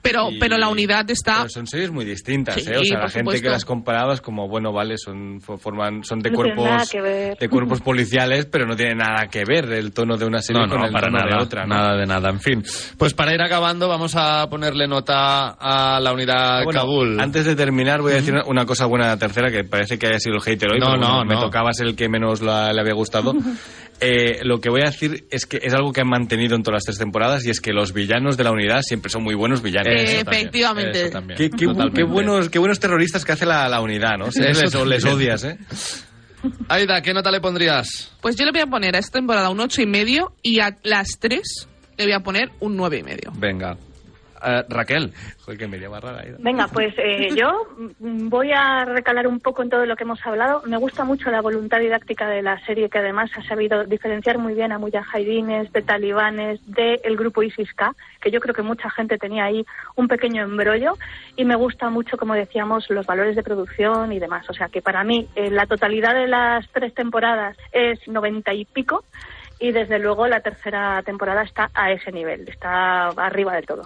Pero, Y- pero la unidad está. Pero son series muy distintas, Sí, ¿eh? O sea, la gente supuesto. que las comparaba es como, bueno, vale, son fo- forman son de No cuerpos de cuerpos policiales, pero no tiene nada que ver el tono de una serie No, con no, el para tono nada, de otra, ¿no? nada de nada. En fin, pues para ir acabando vamos a ponerle nota a la unidad Bueno, Kabul. Antes de terminar, voy a decir una- una cosa buena a la tercera, que parece que haya sido el hater hoy, No, pero no, bueno, me no. tocaba ser el que menos la- le había gustado. Eh, lo que voy a decir es que es algo que han mantenido en todas las tres temporadas y es que los villanos de la unidad siempre son muy buenos villanos. Eh, efectivamente. También, Qué, qué- qué buenos, qué buenos terroristas que hace la, la unidad, ¿no? Eso les, les odias, ¿eh? Aida, ¿qué nota le pondrías? Pues yo le voy a poner a esta temporada un ocho y medio y a las tres le voy a poner un nueve y medio. Venga. Eh, Raquel. Joder, que me llama rara. Aida. Venga, pues eh, yo voy a recalar un poco en todo lo que hemos hablado. Me gusta mucho la voluntad didáctica de la serie, que además ha sabido diferenciar muy bien a mujahidines, de talibanes, del grupo ISIS-K, que yo creo que mucha gente tenía ahí un pequeño embrollo. Y me gusta mucho, como decíamos, los valores de producción y demás. O sea que para mí eh, la totalidad de las tres temporadas es noventa y pico. Y desde luego la tercera temporada está a ese nivel, está arriba de todo.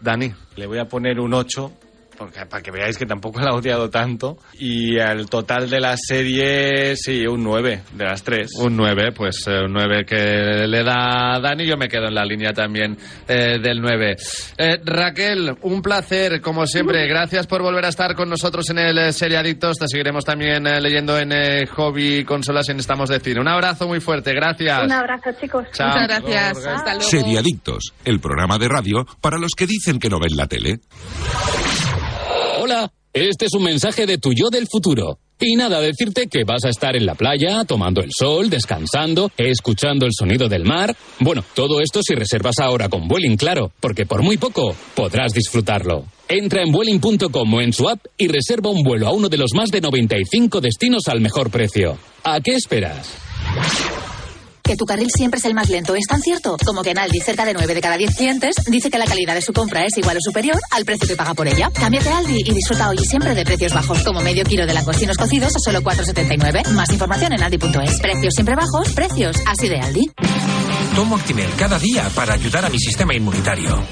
Dani. Le voy a poner un 8, porque, para que veáis que tampoco la he odiado tanto. Y al total de la serie, sí, un 9 de las tres. Un 9, pues eh, un 9 que le da Dani. Yo me quedo en la línea también eh, del 9. Eh, Raquel, un placer, como siempre. Gracias por volver a estar con nosotros en el Serie Adictos. Te seguiremos también eh, leyendo en eh, Hobby Consolas en Estamos de Cine. Un abrazo muy fuerte, gracias. Un abrazo, chicos. Chao. Muchas gracias. Hasta luego. Seriadictos, el programa de radio para los que dicen que no ven la tele. Hola, este es un mensaje de tu yo del futuro. Y nada, decirte que vas a estar en la playa, tomando el sol, descansando, escuchando el sonido del mar. Bueno, todo esto si reservas ahora con Vueling, claro, porque por muy poco podrás disfrutarlo. Entra en Vueling.com o en su app y reserva un vuelo a uno de los más de 95 destinos al mejor precio. ¿A qué esperas? Que tu carril siempre es el más lento es tan cierto como que en Aldi cerca de 9 de cada 10 clientes dice que la calidad de su compra es igual o superior al precio que paga por ella. Cámbiate a Aldi y disfruta hoy y siempre de precios bajos, como medio kilo de langostinos cocidos a solo 4,79. Más información en aldi.es. Precios siempre bajos, precios así de Aldi. Tomo Actimel cada día para ayudar a mi sistema inmunitario.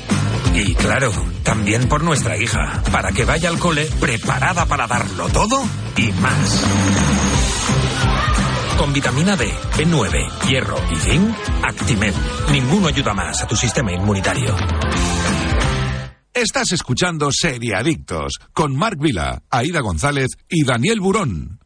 Y claro, también por nuestra hija, para que vaya al cole preparada para darlo todo y más. Con vitamina D, B9, hierro y zinc, Actimel. Ninguno ayuda más a tu sistema inmunitario. Estás escuchando Seriadictos con Marc Vila, Aida González y Daniel Burón.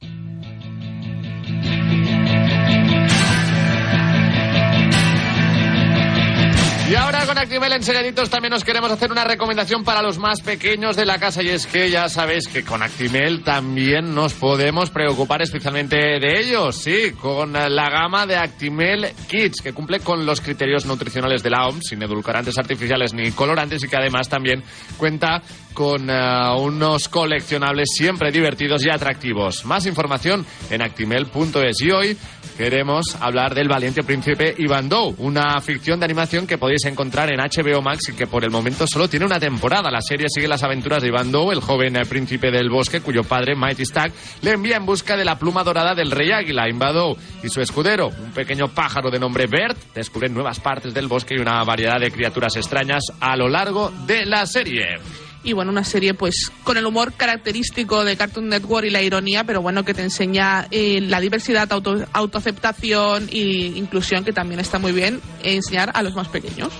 Y ahora con Actimel en Seriaditos también nos queremos hacer una recomendación para los más pequeños de la casa. Y es que ya sabéis que con Actimel también nos podemos preocupar especialmente de ellos, sí, con la gama de Actimel Kids que cumple con los criterios nutricionales de la OMS sin edulcorantes artificiales ni colorantes y que además también cuenta con eh, unos coleccionables siempre divertidos y atractivos. Más información en actimel.es y hoy queremos hablar del valiente príncipe Ivan Doe, una ficción de animación que podéis encontrar en HBO Max y que por el momento solo tiene una temporada. La serie sigue las aventuras de Ivan Doe, el joven príncipe del bosque cuyo padre, Mighty Stack, le envía en busca de la pluma dorada del rey águila, Doe, y su escudero, un pequeño pájaro de nombre Bert, descubren nuevas partes del bosque y una variedad de criaturas extrañas a lo largo de la serie. Y bueno, una serie pues con el humor característico de Cartoon Network y la ironía, pero bueno, que te enseña eh, la diversidad, auto, autoaceptación e inclusión, que también está muy bien enseñar a los más pequeños.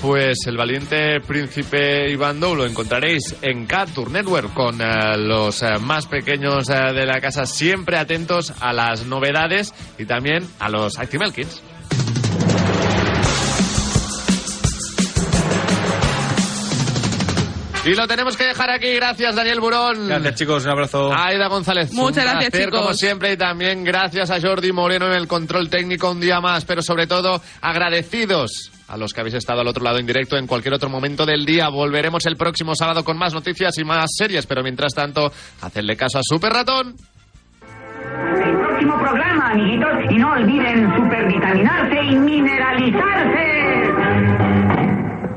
Pues el valiente príncipe Iván Doe lo encontraréis en Cartoon Network con eh, los eh, más pequeños de la casa, siempre atentos a las novedades y también a los Actimel Y lo tenemos que dejar aquí. Gracias, Daniel Burón. Gracias, chicos. Un abrazo. Aida González. Muchas un gracias, placer, chicos. como siempre, y también gracias a Jordi Moreno en el control técnico un día más, pero sobre todo agradecidos a los que habéis estado al otro lado en directo en cualquier otro momento del día. Volveremos el próximo sábado con más noticias y más series, pero mientras tanto, hacedle caso a Super Ratón. El próximo programa amiguitos, y no olviden supervitaminarse y mineralizarse.